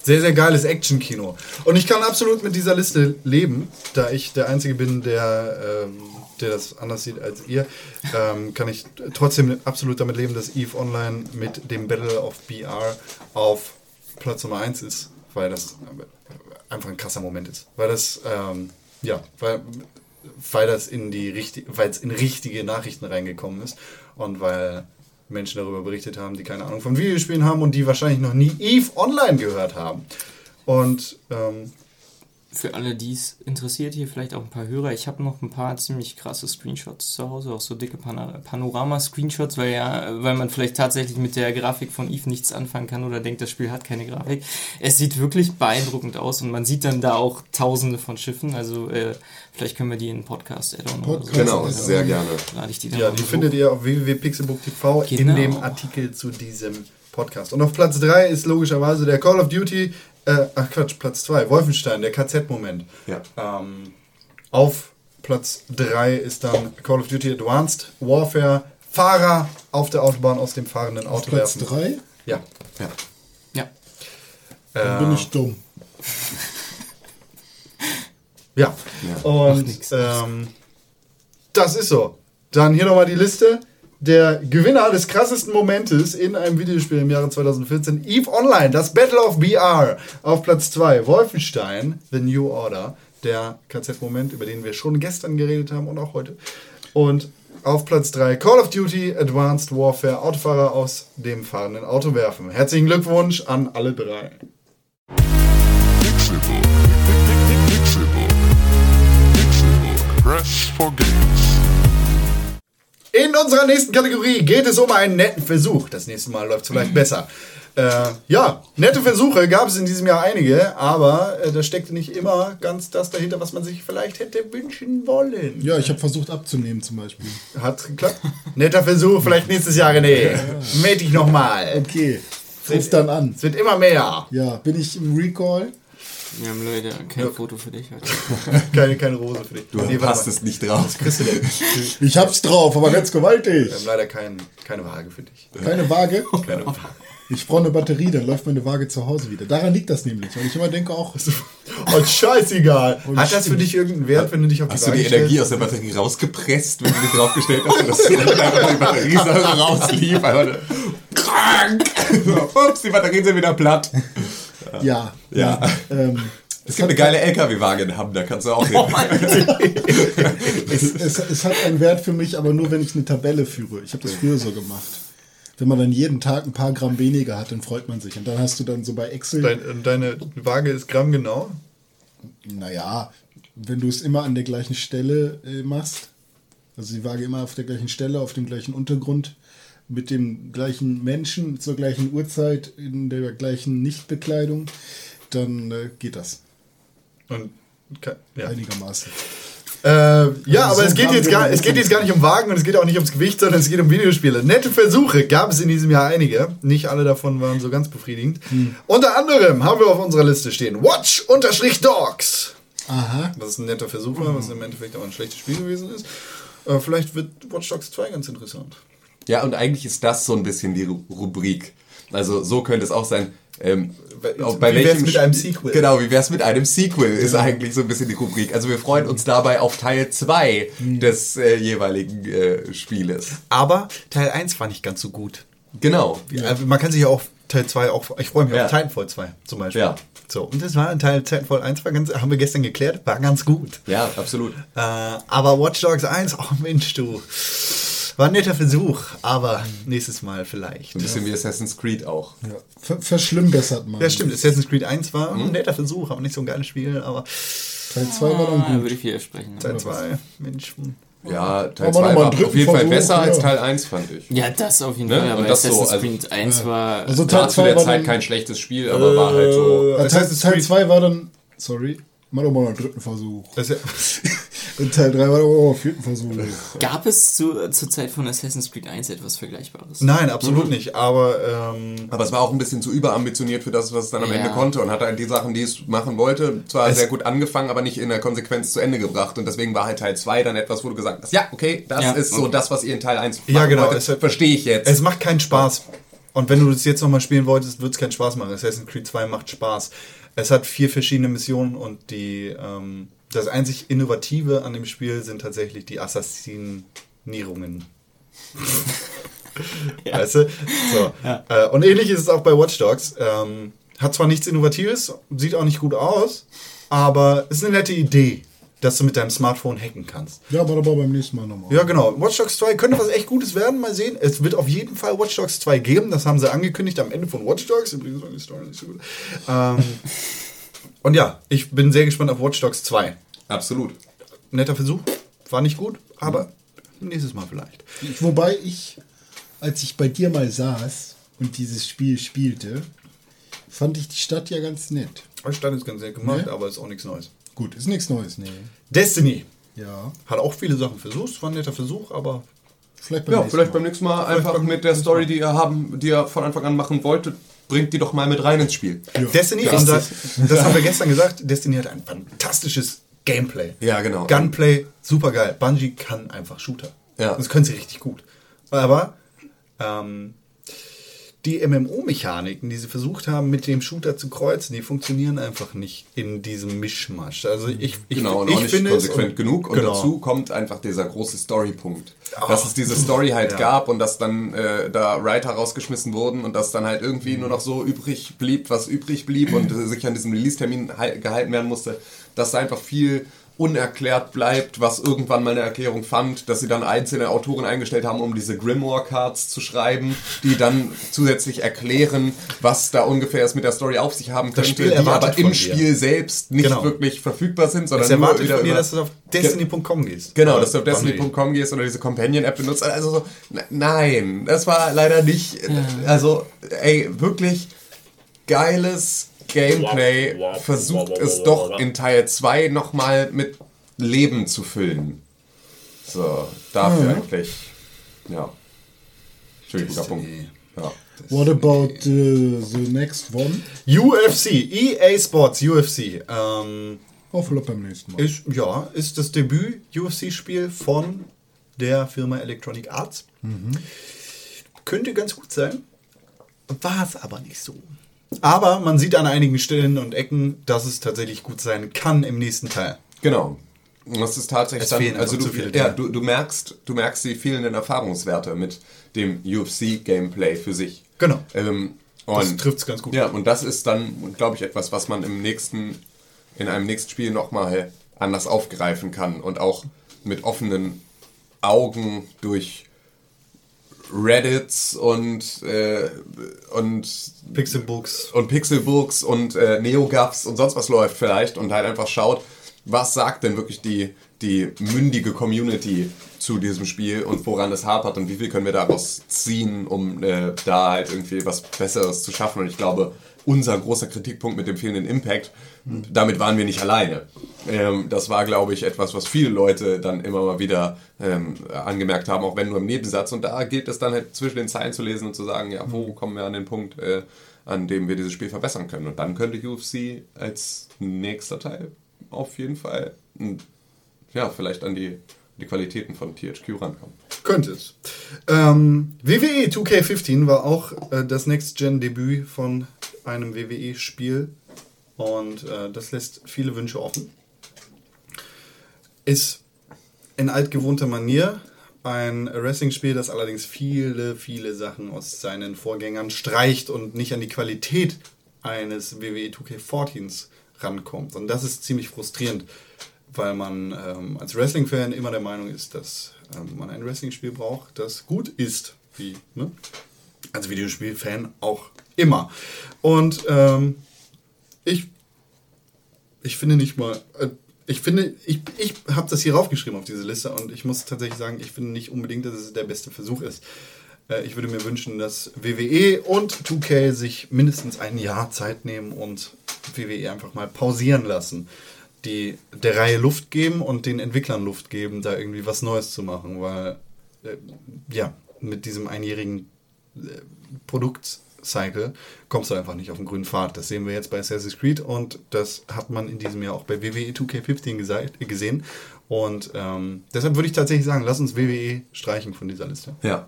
sehr, sehr geiles Action-Kino. Und ich kann absolut mit dieser Liste leben, da ich der Einzige bin, der, ähm, der das anders sieht als ihr. Ähm, kann ich trotzdem absolut damit leben, dass EVE Online mit dem Battle of BR auf Platz Nummer 1 ist, weil das einfach ein krasser Moment ist. Weil das, ähm, ja, weil, weil das in die richtige, weil es in richtige Nachrichten reingekommen ist und weil Menschen darüber berichtet haben, die keine Ahnung von Videospielen haben und die wahrscheinlich noch nie EVE Online gehört haben. Und ähm, Für alle, die es interessiert, hier vielleicht auch ein paar Hörer. Ich habe noch ein paar ziemlich krasse Screenshots zu Hause, auch so dicke Pana Panorama-Screenshots, weil ja, weil man vielleicht tatsächlich mit der Grafik von Eve nichts anfangen kann oder denkt, das Spiel hat keine Grafik. Es sieht wirklich beeindruckend aus und man sieht dann da auch Tausende von Schiffen. Also äh, vielleicht können wir die in einen Podcast add-on oder so. Genau, Also, sehr gerne. Lade ich die dann ja, die hoch. findet ihr auf www.pixelbook.tv in Genau. dem Artikel zu diesem Podcast. Und auf Platz 3 ist logischerweise der Call of Duty, äh, ach Quatsch, Platz 2, Wolfenstein, der KZ-Moment. Ja. Ähm, auf Platz 3 ist dann Call of Duty Advanced Warfare, Fahrer auf der Autobahn aus dem fahrenden Auto Platz werfen. 3? Ja. Ja. Ja. Dann bin ich dumm. Ja. Und ähm, das ist so. Dann hier nochmal die Liste. Der Gewinner des krassesten Momentes in einem Videospiel im Jahre 2014, EVE Online, das Battle of BR. Auf Platz 2, Wolfenstein, The New Order, der KZ-Moment, über den wir schon gestern geredet haben und auch heute. Und auf Platz 3, Call of Duty Advanced Warfare, Autofahrer aus dem fahrenden Auto werfen. Herzlichen Glückwunsch an alle drei. Pixelbook. Pixelbook. Pixelbook. Press for games. In unserer nächsten Kategorie geht es um einen netten Versuch. Das nächste Mal läuft es vielleicht besser. Äh, ja, nette Versuche gab es in diesem Jahr einige, aber äh, da steckte nicht immer ganz das dahinter, was man sich vielleicht hätte wünschen wollen. Ja, ich habe versucht abzunehmen zum Beispiel. Hat geklappt. Netter Versuch, vielleicht nächstes Jahr, René. Meld dich nochmal. Okay, ruf dann an. Es wird immer mehr. Ja, bin ich im Recall? Wir haben Leute, kein Foto für dich heute. Keine, keine Rose für dich. Du Nee, mal. es nicht drauf. Kriegst du denn? Ich hab's drauf, aber ganz gewaltig. Wir haben leider kein, keine Waage für dich. Keine Waage. Keine Waage. Ich brauche eine Batterie, dann läuft meine Waage zu Hause wieder. Daran liegt das nämlich, weil ich immer denke auch, Oh, scheißegal. Und Hat das für dich irgendeinen Wert, wenn du dich auf die Hast du Waage die Energie stellst? aus der Batterie rausgepresst, wenn du dich draufgestellt hast, dass einfach die Batteriesäure rauslief? Krank! So, Ups, die Batterien sind wieder platt. Ja. Ja. Ähm, Es gibt eine geile LKW-Waage in Hamm, da kannst du auch hin. es, es, es hat einen Wert für mich, aber nur wenn ich eine Tabelle führe. Ich habe das früher so gemacht. Wenn man dann jeden Tag ein paar Gramm weniger hat, dann freut man sich. Und dann hast du dann so bei Excel, Dein, deine Waage ist grammgenau. naja, wenn du es immer an der gleichen Stelle äh, machst, also die Waage immer auf der gleichen Stelle, auf dem gleichen Untergrund, mit dem gleichen Menschen zur gleichen Uhrzeit, in der gleichen Nichtbekleidung, dann äh, geht das Und, ke- ja. einigermaßen. Äh, ja, aber so es geht, jetzt gar, es geht jetzt gar nicht um Wagen und es geht auch nicht ums Gewicht, sondern es geht um Videospiele. Nette Versuche gab es in diesem Jahr einige. Nicht alle davon waren so ganz befriedigend. Unter anderem haben wir auf unserer Liste stehen Watch-Dogs. Aha. Das ist ein netter Versuch war, was im Endeffekt aber ein schlechtes Spiel gewesen ist. Äh, vielleicht wird Watch Dogs 2 ganz interessant. Ja, und eigentlich ist das so ein bisschen die Ru- Rubrik. Also so könnte es auch sein. Ähm, Wie auch wär's mit einem Sequel? Genau, wie wär's mit einem Sequel, ist eigentlich so ein bisschen die Rubrik. Also wir freuen uns dabei auf Teil 2 des äh, jeweiligen äh, Spieles. Aber Teil 1 war nicht ganz so gut. Genau. Also man kann sich ja auf Teil 2 auch. Ich freue mich Ja. auf Titanfall 2 zum Beispiel. Ja. So, und das war ein Teil Titanfall 1 war ganz, haben wir gestern geklärt, war ganz gut. Ja, absolut. Äh, aber Watch Dogs 1, oh Mensch, du. War ein netter Versuch, aber nächstes Mal vielleicht. Ein bisschen wie Assassin's Creed auch. Ja. Ver verschlimmbessert man. Ja, stimmt. Assassin's Creed 1 war ein netter Versuch, aber nicht so ein geiles Spiel. Aber Teil 2 war dann Ah, gut. würde ich widersprechen. Teil 2, Mensch. hm. Ja, Teil Aber 2 nochmal war auf jeden Fall besser ja. als Teil 1, fand ich. Ja, das auf jeden Ne? Fall, aber Und das so, Assassin's also- Creed 1 war... Also War Teil zu 2 der war Zeit dann, kein schlechtes Spiel, aber war halt so. äh, Teil, Teil Creed- 2 war dann, sorry, Mach doch mal einen dritten Versuch. Das ist ja, Und Teil 3 war doch mal einen vierten Versuch. Gab es zu, zur Zeit von Assassin's Creed 1 etwas Vergleichbares? nein, absolut nicht. Aber ähm, Aber es war auch ein bisschen zu überambitioniert für das, was es dann am Ja. Ende konnte und hat halt die Sachen, die es machen wollte, zwar Es- sehr gut angefangen, aber nicht in der Konsequenz zu Ende gebracht. Und deswegen war halt Teil 2 dann etwas, wo du gesagt hast, ja, okay, das Ja. ist so das, was ihr in Teil 1 Ja, genau, Verstehe ich jetzt. es macht keinen Spaß. Und wenn du das jetzt nochmal spielen wolltest, wird es keinen Spaß machen. Assassin's Creed 2 macht Spaß. Es hat vier verschiedene Missionen und die ähm, das einzig Innovative an dem Spiel sind tatsächlich die Assassinierungen. Weißt du? So. Äh, und ähnlich ist es auch bei Watch Dogs. Ähm, hat zwar nichts Innovatives, sieht auch nicht gut aus, aber es ist eine nette Idee, dass du mit deinem Smartphone hacken kannst. Ja, aber aber beim nächsten Mal nochmal. Ja, genau. Watch Dogs 2 könnte was echt Gutes werden. Mal sehen. Es wird auf jeden Fall Watch Dogs 2 geben. Das haben sie angekündigt am Ende von Watch Dogs. Übrigens war die Story nicht so gut. Ähm, und ja, ich bin sehr gespannt auf Watch Dogs 2. Absolut. Netter Versuch. War nicht gut, aber nächstes Mal vielleicht. Ich, wobei ich, als ich bei dir mal saß und dieses Spiel spielte, fand ich die Stadt ja ganz nett. Der Stand ist ganz nett gemacht, Ne? aber ist auch nichts Neues. Gut, ist nichts Neues, nee. Destiny. Ja, Hat auch viele Sachen versucht. Es war ein netter Versuch, aber vielleicht beim Ja, nächsten vielleicht Mal. beim nächsten Mal einfach beim mit der Story, die ihr haben, die ihr von Anfang an machen wolltet, bringt die doch mal mit rein ins Spiel. Destiny, Ja. unser, das haben wir gestern gesagt, Destiny hat ein fantastisches Gameplay. Ja, genau. Gunplay, super geil. Bungie kann einfach Shooter. Ja. Das können sie richtig gut. Aber ähm, die MMO-Mechaniken, die sie versucht haben, mit dem Shooter zu kreuzen, die funktionieren einfach nicht in diesem Mischmasch. Also ich, ich, Genau, und ich auch nicht finde es- konsequent genug. Und genau. dazu kommt einfach dieser große Story-Punkt. Dass es diese Story halt Ja. gab und dass dann äh, da Writer rausgeschmissen wurden und dass dann halt irgendwie nur noch so übrig blieb, was übrig blieb und sich an diesem Release-Termin hal- gehalten werden musste, dass da einfach viel unerklärt bleibt, was irgendwann mal eine Erklärung fand, dass sie dann einzelne Autoren eingestellt haben, um diese Grimoire-Cards zu schreiben, die dann zusätzlich erklären, was da ungefähr es mit der Story auf sich haben Das könnte, Spiel die aber im. Spiel selbst nicht Genau. wirklich verfügbar sind, sondern Es nur erwartet wieder von dir, über- dass du auf Destiny.com gehst. Genau, dass du auf. Destiny.com gehst oder diese Companion-App benutzt. Also so, n- nein, das war leider nicht. Also, ey, wirklich geiles Gameplay. Versucht es doch in Teil 2 nochmal mit Leben zu füllen. So, dafür eigentlich. Ja. Schön guter Punkt. Ja. What about uh, the next one? UFC, EA Sports UFC. Ähm, Oh, vielleicht beim nächsten Mal. ist, ja, ist das Debüt UFC-Spiel von der Firma Electronic Arts. Könnte ganz gut sein. War es aber nicht so. Aber man sieht an einigen Stellen und Ecken, dass es tatsächlich gut sein kann im nächsten Teil. Genau. Das ist tatsächlich Es dann, also du, zu viele ja, du, du merkst, du merkst die fehlenden Erfahrungswerte mit dem UFC-Gameplay für sich. Genau. Ähm, Das und, trifft's ganz gut. Ja, und das ist dann, glaube ich, etwas, was man im nächsten, in einem nächsten Spiel nochmal anders aufgreifen kann und auch mit offenen Augen durch Reddits und, äh, und Pixelbooks. und Pixelbooks und äh, NeoGAFs und sonst was läuft vielleicht und halt einfach schaut, was sagt denn wirklich die, die mündige Community zu diesem Spiel und woran es hapert und wie viel können wir daraus ziehen, um äh, da halt irgendwie was Besseres zu schaffen. Und ich glaube, unser großer Kritikpunkt mit dem fehlenden Impact, damit waren wir nicht alleine. Ähm, das war, glaube ich, etwas, was viele Leute dann immer mal wieder ähm, angemerkt haben, auch wenn nur im Nebensatz. Und da gilt es dann halt zwischen den Zeilen zu lesen und zu sagen, ja, wo kommen wir an den Punkt, äh, an dem wir dieses Spiel verbessern können. Und dann könnte UFC als nächster Teil auf jeden Fall ja, vielleicht an die, die Qualitäten von THQ rankommen. Könnte es. Ähm, WWE 2K15 war auch äh, das Next-Gen-Debüt von einem WWE-Spiel. Und äh, das lässt viele Wünsche offen. Ist in altgewohnter Manier ein Wrestling-Spiel, das allerdings viele, viele Sachen aus seinen Vorgängern streicht und nicht an die Qualität eines WWE 2K14s rankommt. Und das ist ziemlich frustrierend, weil man ähm, als Wrestling-Fan immer der Meinung ist, dass ähm, man ein Wrestling-Spiel braucht, das gut ist, wie ne? als Videospiel-Fan auch immer. Und ähm, ich, ich finde nicht mal, äh, ich finde, ich, ich habe das hier raufgeschrieben auf diese Liste und ich muss tatsächlich sagen, ich finde nicht unbedingt, dass es der beste Versuch ist. Äh, ich würde mir wünschen, dass WWE und 2K sich mindestens ein Jahr Zeit nehmen und WWE einfach mal pausieren lassen. Die der Reihe Luft geben und den Entwicklern Luft geben, da irgendwie was Neues zu machen, weil äh, ja, mit diesem einjährigen äh, Produktcycle kommst du einfach nicht auf den grünen Pfad. Das sehen wir jetzt bei Assassin's Creed und das hat man in diesem Jahr auch bei WWE 2K15 gese- gesehen. Und ähm, deshalb würde ich tatsächlich sagen, lass uns WWE streichen von dieser Liste. Ja.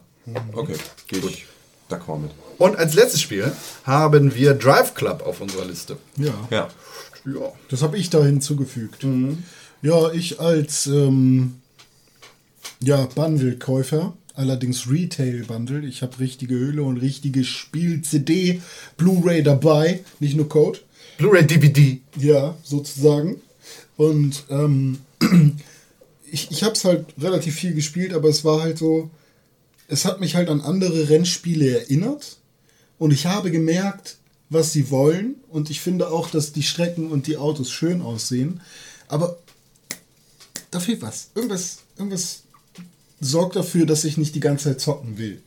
Okay, gehe ich d'accord mit. Und als letztes Spiel haben wir Drive Club auf unserer Liste. Ja. Ja. Ja. Das habe ich da hinzugefügt. Ja, ich als ähm, ja, Bundle-Käufer, allerdings Retail-Bundle. Ich habe richtige Hülle und richtige Spiel-CD, Blu-ray dabei, nicht nur Code. Blu-ray DVD. Ja, sozusagen. Und ähm, ich, ich habe es halt relativ viel gespielt, aber es war halt so, es hat mich halt an andere Rennspiele erinnert. Und ich habe gemerkt, was sie wollen. Und ich finde auch, dass die Strecken und die Autos schön aussehen. Aber da fehlt was. Irgendwas, irgendwas sorgt dafür, dass ich nicht die ganze Zeit zocken will.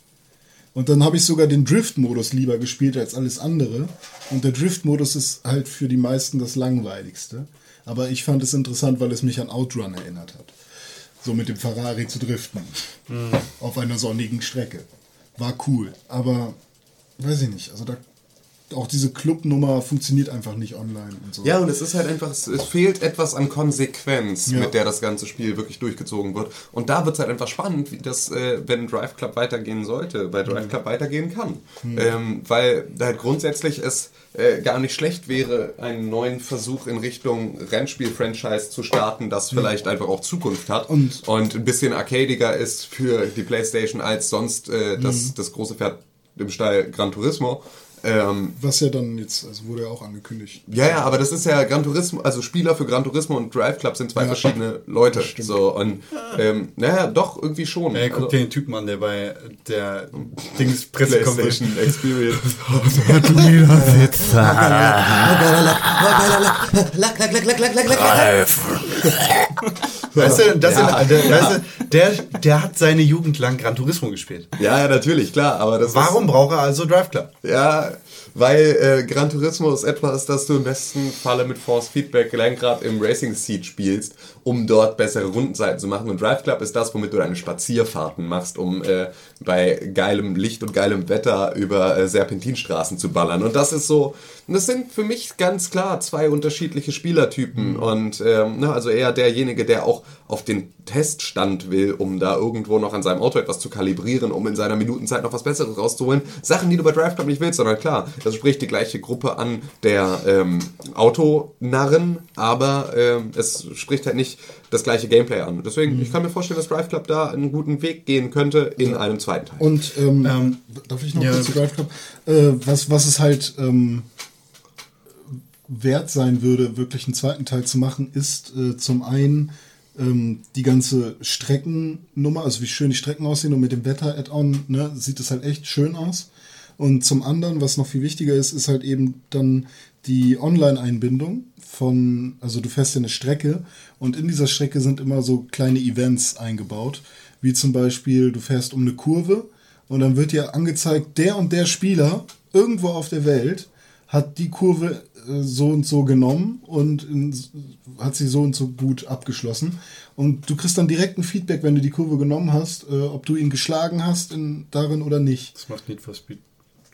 Und dann habe ich sogar den Drift-Modus lieber gespielt als alles andere. Und der Drift-Modus ist halt für die meisten das langweiligste. Aber ich fand es interessant, weil es mich an Outrun erinnert hat. So mit dem Ferrari zu driften. Auf einer sonnigen Strecke. War cool. Aber weiß ich nicht. Also da auch diese Clubnummer funktioniert einfach nicht online und so. Ja, und es ist halt einfach, es, es fehlt etwas an Konsequenz, Ja. mit der das ganze Spiel wirklich durchgezogen wird. Und da wird es halt einfach spannend, wie das, äh, wenn Drive Club weitergehen sollte, bei Drive Club weitergehen kann. Ähm, weil halt grundsätzlich es äh, gar nicht schlecht wäre, einen neuen Versuch in Richtung Rennspiel-Franchise zu starten, das vielleicht einfach auch Zukunft hat Und- und ein bisschen arcadiger ist für die Playstation als sonst äh, das, das große Pferd im Stall Gran Turismo. Ähm, Was ja dann jetzt, also wurde ja auch angekündigt. ja, ja, aber das ist ja Gran Turismo, also Spieler für Gran Turismo und Drive Club sind zwei Ja. verschiedene Leute. So, und ähm, naja, doch, irgendwie schon. Ey, guck Also, dir den Typen an, der bei der Dings Pressekonferenz. PlayStation Experience. Weißt du, das sind, der, weißt du, der, der hat seine Jugend lang Gran Turismo gespielt. ja, ja, natürlich, klar, aber das Warum braucht er also Drive Club? ist... Ja, weil äh, Gran Turismo ist etwas, das du im besten Falle mit Force Feedback Lenkrad im Racing Seat spielst, um dort bessere Rundenzeiten zu machen. Und Drive Club ist das, womit du deine Spazierfahrten machst, um äh, bei geilem Licht und geilem Wetter über äh, Serpentinstraßen zu ballern. Und das ist so, das sind für mich ganz klar zwei unterschiedliche Spielertypen. Und ähm, ne, also eher derjenige, der auch auf den Teststand will, um da irgendwo noch an seinem Auto etwas zu kalibrieren, um in seiner Minutenzeit noch was Besseres rauszuholen. Sachen, die du bei Drive Club nicht willst, sondern klar, das spricht die gleiche Gruppe an der ähm, Autonarren, aber ähm, es spricht halt nicht das gleiche Gameplay an. Deswegen, ich kann mir vorstellen, dass Drive Club da einen guten Weg gehen könnte in einem zweiten Teil. Und ähm, darf ich noch ja. kurz zu Drive Club? Äh, was, was es halt ähm, wert sein würde, wirklich einen zweiten Teil zu machen, ist äh, zum einen ähm, die ganze Streckennummer, also wie schön die Strecken aussehen und mit dem Wetter-Add-on ne, sieht es halt echt schön aus. Und zum anderen, was noch viel wichtiger ist, ist halt eben dann die Online-Einbindung von, also du fährst ja eine Strecke und in dieser Strecke sind immer so kleine Events eingebaut, wie zum Beispiel du fährst um eine Kurve und dann wird dir angezeigt, der und der Spieler irgendwo auf der Welt hat die Kurve so und so genommen und hat sie so und so gut abgeschlossen. Und du kriegst dann direkt ein Feedback, wenn du die Kurve genommen hast, äh, ob du ihn geschlagen hast in, darin oder nicht. Das macht Need for Speed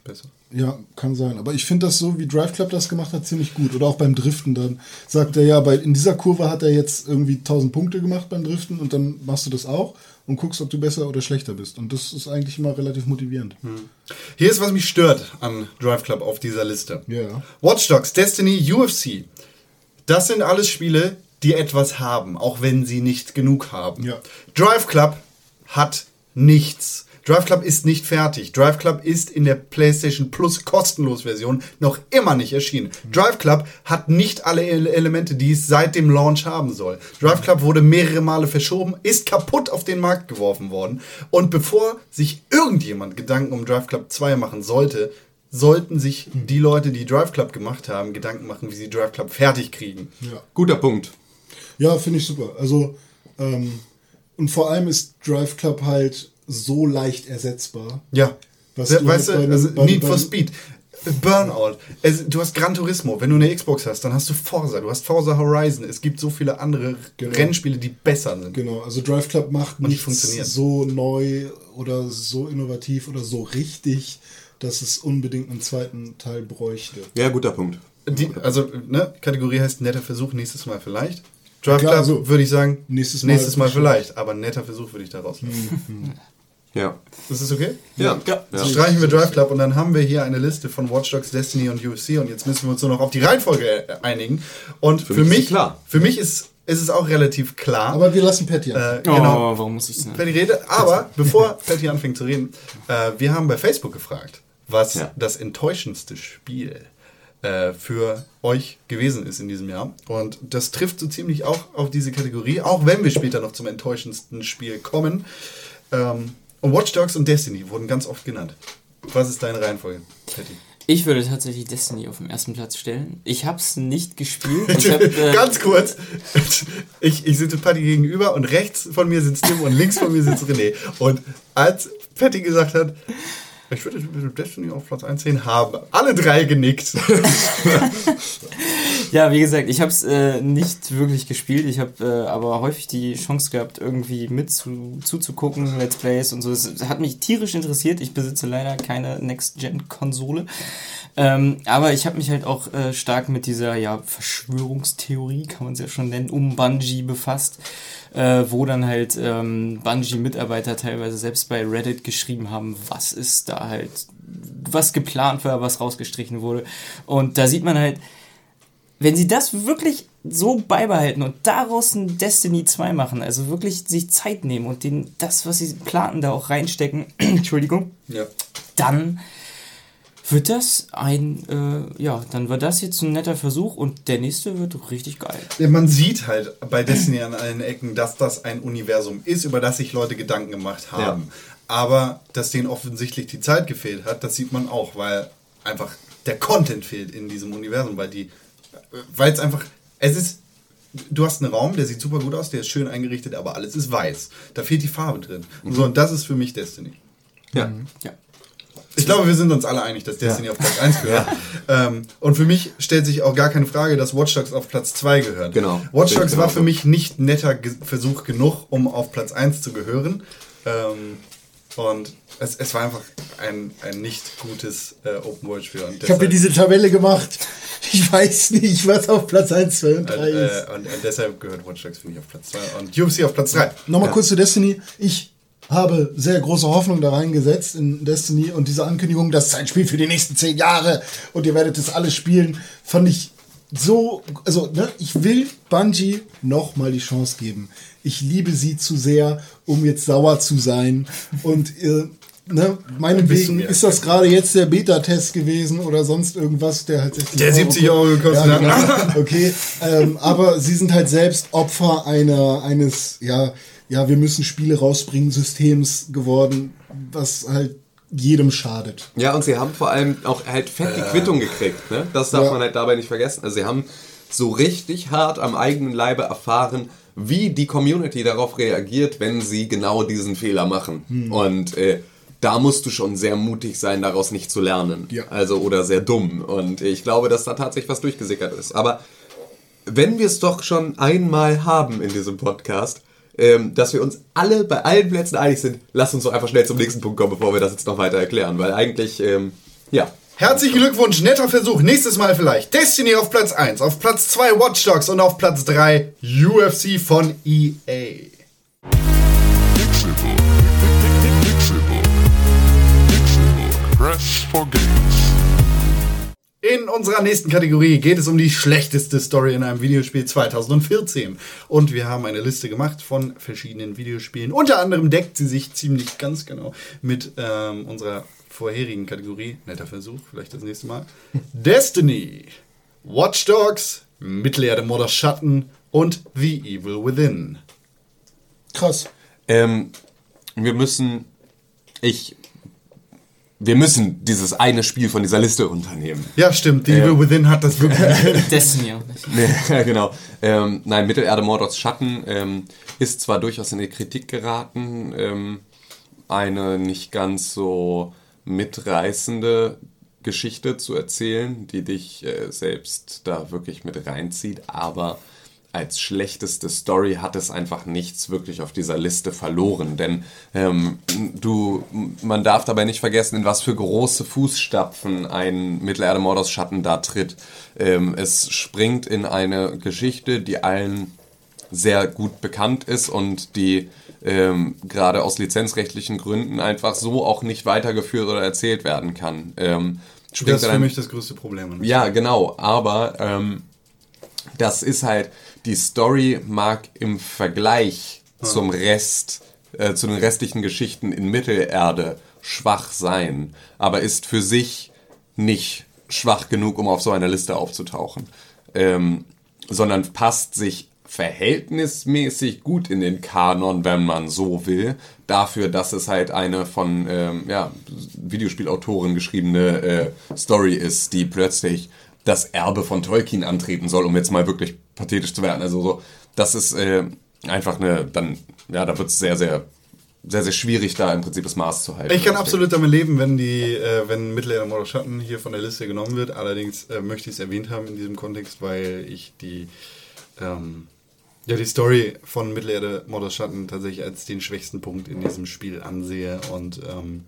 besser. Ja, kann sein. Aber ich finde das so, wie Drive Club das gemacht hat, ziemlich gut. Oder auch beim Driften. Dann sagt er ja, bei, in dieser Kurve hat er jetzt irgendwie 1000 Punkte gemacht beim Driften und dann machst du das auch und guckst, ob du besser oder schlechter bist. Und das ist eigentlich immer relativ motivierend. Hier ist, was mich stört an Drive Club auf dieser Liste. Ja. Watch Dogs, Destiny, UFC. Das sind alles Spiele, die etwas haben, auch wenn sie nicht genug haben. Ja. Drive Club hat nichts. Drive Club ist nicht fertig. Drive Club ist in der PlayStation Plus kostenlos Version noch immer nicht erschienen. Drive Club hat nicht alle Ele- Elemente, die es seit dem Launch haben soll. Drive Club wurde mehrere Male verschoben, ist kaputt auf den Markt geworfen worden. Und bevor sich irgendjemand Gedanken um Drive Club 2 machen sollte, sollten sich die Leute, die Drive Club gemacht haben, Gedanken machen, wie sie Drive Club fertig kriegen. Ja. Guter Punkt. Ja, finde ich super. Also, ähm, und vor allem ist Drive Club halt so leicht ersetzbar. Ja. Was Se- du weißt du, also dem- bei- Need for Speed. Burnout. Es, du hast Gran Turismo. Wenn du eine Xbox hast, dann hast du Forza. Du hast Forza Horizon. Es gibt so viele andere Genau. Rennspiele, die besser sind. Genau, also Drive Club macht Und die nichts funktionieren. so neu oder so innovativ oder so richtig, dass es unbedingt einen zweiten Teil bräuchte. Ja, guter Punkt. Die, also, ne, Kategorie heißt netter Versuch, nächstes Mal vielleicht. Drive Klar, Club so. würde ich sagen, Nächstes Mal nächstes Mal vielleicht, aber netter Versuch würde ich da rauslassen. Ja. Ist das okay? Ja. Ja. ja. Streichen wir Drive Club und dann haben wir hier eine Liste von Watch Dogs, Destiny und UFC und jetzt müssen wir uns nur noch auf die Reihenfolge äh, einigen. Und für, mich ist mich, sie klar. für mich ist, ist es auch relativ klar. Aber wir lassen Patty an. äh, Oh, genau, warum muss ich sagen? Patty rede. Aber bevor Patty anfängt zu reden, äh, wir haben bei Facebook gefragt, was Ja. das enttäuschendste Spiel äh, für euch gewesen ist in diesem Jahr. Und das trifft so ziemlich auch auf diese Kategorie, auch wenn wir später noch zum enttäuschendsten Spiel kommen. Ähm, und Watch Dogs und Destiny wurden ganz oft genannt. Was ist deine Reihenfolge, Patty? Ich würde tatsächlich Destiny auf den ersten Platz stellen. Ich habe es nicht gespielt. Hab, äh, Ganz kurz, ich, ich sitze Patty gegenüber und rechts von mir sitzt Tim und links von mir sitzt René. Und als Patty gesagt hat, ich würde Destiny auf Platz 1 sehen, haben alle drei genickt. Ja, wie gesagt, ich habe es äh, nicht wirklich gespielt. Ich habe äh, aber häufig die Chance gehabt, irgendwie mit zu, zuzugucken, Let's Plays und so. Es hat mich tierisch interessiert. Ich besitze leider keine Next-Gen-Konsole. Ähm, aber ich habe mich halt auch äh, stark mit dieser ja, Verschwörungstheorie, kann man es ja schon nennen, um Bungie befasst, äh, wo dann halt ähm, Bungie-Mitarbeiter teilweise selbst bei Reddit geschrieben haben, was ist da halt, was geplant war, was rausgestrichen wurde. Und da sieht man halt, wenn sie das wirklich so beibehalten und daraus ein Destiny 2 machen, also wirklich sich Zeit nehmen und den, das, was sie planen, da auch reinstecken, Entschuldigung, Ja. dann wird das ein, äh, ja, dann wird das jetzt ein netter Versuch und der nächste wird richtig geil. Man sieht halt bei Destiny an allen Ecken, dass das ein Universum ist, über das sich Leute Gedanken gemacht haben. Aber dass denen offensichtlich die Zeit gefehlt hat, das sieht man auch, weil einfach der Content fehlt in diesem Universum, weil die, weil es einfach, es ist, du hast einen Raum, der sieht super gut aus, der ist schön eingerichtet, aber alles ist weiß. Da fehlt die Farbe drin. Und so, und das ist für mich Destiny. Ja. Ja. Ich glaube, wir sind uns alle einig, dass Destiny auf Platz 1 gehört. Ähm, und für mich stellt sich auch gar keine Frage, dass Watch Dogs auf Platz 2 gehört. Genau. Watch Dogs war genauso. für mich nicht netter Ge Versuch genug, um auf Platz 1 zu gehören. Ähm, und es, es war einfach ein, ein nicht gutes äh, Open-World-Spiel. Und Ich habe mir diese Tabelle gemacht. Ich weiß nicht, was auf Platz 1, 2 und 3 äh, ist. und, und deshalb gehört Watch Dogs für mich auf Platz 2 und UFC auf Platz 3. Nochmal kurz zu Destiny. Ich habe sehr große Hoffnung da reingesetzt in Destiny und diese Ankündigung, das ist ein Spiel für die nächsten zehn Jahre und ihr werdet es alle spielen, fand ich so, also ne, ich will Bungie noch mal die Chance geben. Ich liebe sie zu sehr, um jetzt sauer zu sein und äh, ne, meinetwegen ist das gerade jetzt der Beta-Test gewesen oder sonst irgendwas, der halt 60 Der 70 Euro gekostet ja, hat. genau. Okay, ähm, aber sie sind halt selbst Opfer einer, eines, ja, ja, wir müssen Spiele rausbringen, Systems geworden, was halt jedem schadet. Ja, und sie haben vor allem auch halt fett die Quittung gekriegt, ne? Das darf Ja. man halt dabei nicht vergessen. Also sie haben so richtig hart am eigenen Leibe erfahren, wie die Community darauf reagiert, wenn sie genau diesen Fehler machen. Und äh, da musst du schon sehr mutig sein, daraus nicht zu lernen. Ja. Also oder sehr dumm. Und ich glaube, dass da tatsächlich was durchgesickert ist. Aber wenn wir es doch schon einmal haben in diesem Podcast, ähm, dass wir uns alle bei allen Plätzen einig sind, lass uns doch einfach schnell zum nächsten Punkt kommen, bevor wir das jetzt noch weiter erklären. Weil eigentlich, ähm, ja. Herzlichen Glückwunsch, netter Versuch. Nächstes Mal vielleicht. Destiny auf Platz 1, auf Platz 2 Watch Dogs und auf Platz 3 UFC von EA. Pixelbook. Pixelbook. Press for games. In unserer nächsten Kategorie geht es um die schlechteste Story in einem Videospiel 2014. Und wir haben eine Liste gemacht von verschiedenen Videospielen. Unter anderem deckt sie sich ziemlich ganz genau mit ähm, unserer vorherigen Kategorie. Netter Versuch, vielleicht das nächste Mal. Destiny, Watch Dogs, Mittelerde Modder Schatten und The Evil Within. Krass. Ähm, wir müssen, ich, wir müssen dieses eine Spiel von dieser Liste unternehmen. Ja, stimmt, The Evil Within hat das wirklich. Destiny auch nicht. Nee, ja, genau. Ähm, nein, Mittelerde Mordors Schatten ähm, ist zwar durchaus in die Kritik geraten, ähm, eine nicht ganz so mitreißende Geschichte zu erzählen, die dich äh, selbst da wirklich mit reinzieht, aber als schlechteste Story hat es einfach nichts wirklich auf dieser Liste verloren, denn ähm, du, man darf dabei nicht vergessen, in was für große Fußstapfen ein Mittelerde Mordos Schatten da tritt. Ähm, es springt in eine Geschichte, die allen sehr gut bekannt ist und die ähm, gerade aus lizenzrechtlichen Gründen einfach so auch nicht weitergeführt oder erzählt werden kann. Ähm, Das ist für mich das größte Problem. ja, genau, aber ähm, das ist halt, die Story mag im Vergleich zum Rest, äh, zu den restlichen Geschichten in Mittelerde schwach sein, aber ist für sich nicht schwach genug, um auf so einer Liste aufzutauchen, ähm, sondern passt sich verhältnismäßig gut in den Kanon, wenn man so will, dafür, dass es halt eine von ähm, ja, Videospielautoren geschriebene äh, Story ist, die plötzlich das Erbe von Tolkien antreten soll, um jetzt mal wirklich pathetisch zu werden. Also so, das ist äh, einfach eine, dann, ja, da wird es sehr, sehr, sehr, sehr schwierig, da im Prinzip das Maß zu halten. Ich kann Deswegen- absolut damit leben, wenn die, äh, wenn Mittelerde Mordor Schatten hier von der Liste genommen wird. Allerdings äh, möchte ich es erwähnt haben in diesem Kontext, weil ich die, ähm, ja, die Story von Mittelerde Mordor Schatten tatsächlich als den schwächsten Punkt in diesem Spiel ansehe und ähm,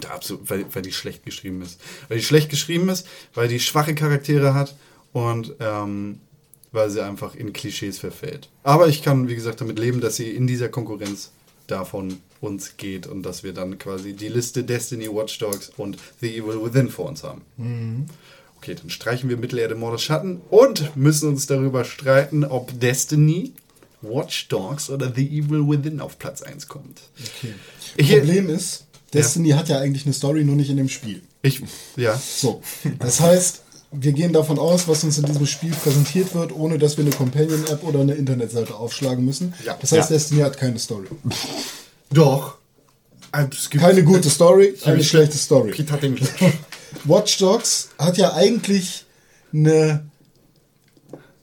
da absolut, weil, weil die schlecht geschrieben ist. Weil die schlecht geschrieben ist, weil die schwache Charaktere hat und ähm, weil sie einfach in Klischees verfällt. Aber ich kann, wie gesagt, damit leben, dass sie in dieser Konkurrenz davon uns geht und dass wir dann quasi die Liste Destiny, Watch Dogs und The Evil Within vor uns haben. Okay, dann streichen wir Mittelerde Mordor Schatten und müssen uns darüber streiten, ob Destiny, Watch Dogs oder The Evil Within auf Platz 1 kommt. Okay. Hier- Problem ist, Destiny hat ja eigentlich eine Story, nur nicht in dem Spiel. Ich, ja. So, das heißt, wir gehen davon aus, was uns in diesem Spiel präsentiert wird, ohne dass wir eine Companion-App oder eine Internetseite aufschlagen müssen. Ja. Das heißt, Ja. Destiny hat keine Story. Doch. Gibt- Keine gute Story, eine schlechte Story. Pete hat den Watch Dogs hat ja eigentlich eine.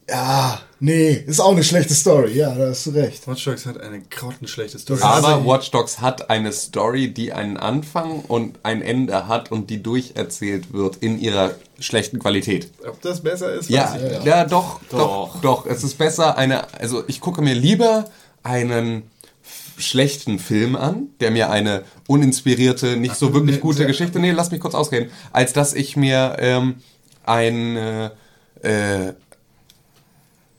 Ja, nee, ist auch eine schlechte Story. Ja, da hast du recht. Watch Dogs hat eine grottenschlechte Story. Aber Also, Watch Dogs hat eine Story, die einen Anfang und ein Ende hat und die durcherzählt wird in ihrer schlechten Qualität. ob das besser ist? Ja, weiß ich ja, nicht. doch, doch, doch, Es ist besser eine, also ich gucke mir lieber einen schlechten Film an, der mir eine uninspirierte, nicht so wirklich nee, gute sehr- Geschichte, nee, lass mich kurz ausreden, als dass ich mir ähm, ein, äh, äh,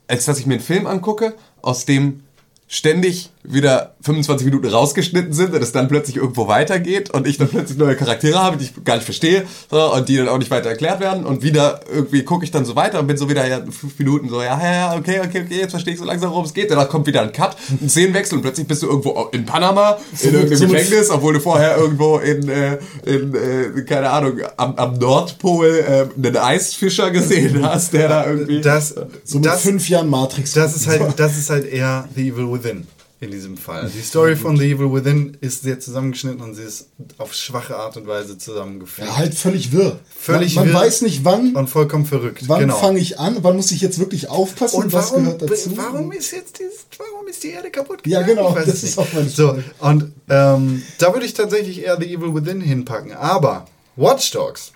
als dass ich mir einen Film angucke, aus dem ständig wieder 25 Minuten rausgeschnitten sind und es dann plötzlich irgendwo weitergeht und ich dann plötzlich neue Charaktere habe, die ich gar nicht verstehe so, und die dann auch nicht weiter erklärt werden und wieder irgendwie gucke ich dann so weiter und bin so wieder ja, fünf Minuten so, ja, ja, okay, okay, okay, jetzt verstehe ich so langsam, worum es geht. Danach kommt wieder ein Cut, ein Szenenwechsel und plötzlich bist du irgendwo in Panama, in irgendeinem so Gefängnis, obwohl du vorher irgendwo in, äh, in äh, keine Ahnung, am, am Nordpol äh, einen Eisfischer gesehen hast, der da irgendwie... Das, So mit das, fünf Jahren Matrix. das, ist halt, das ist halt eher The Evil Within in diesem Fall. Die Story von The Evil Within ist sehr zusammengeschnitten und sie ist auf schwache Art und Weise zusammengefügt. ja, halt völlig wirr. Völlig man, man wirr. weiß nicht, wann, und vollkommen verrückt. wann genau. fange ich an, wann muss ich jetzt wirklich aufpassen, und was warum, gehört dazu. warum ist jetzt dieses, warum ist die Erde kaputt Ja, gegangen? genau, Ich weiß das es ist nicht. auch meine So, und ähm, da würde ich tatsächlich eher The Evil Within hinpacken. Aber Watch Dogs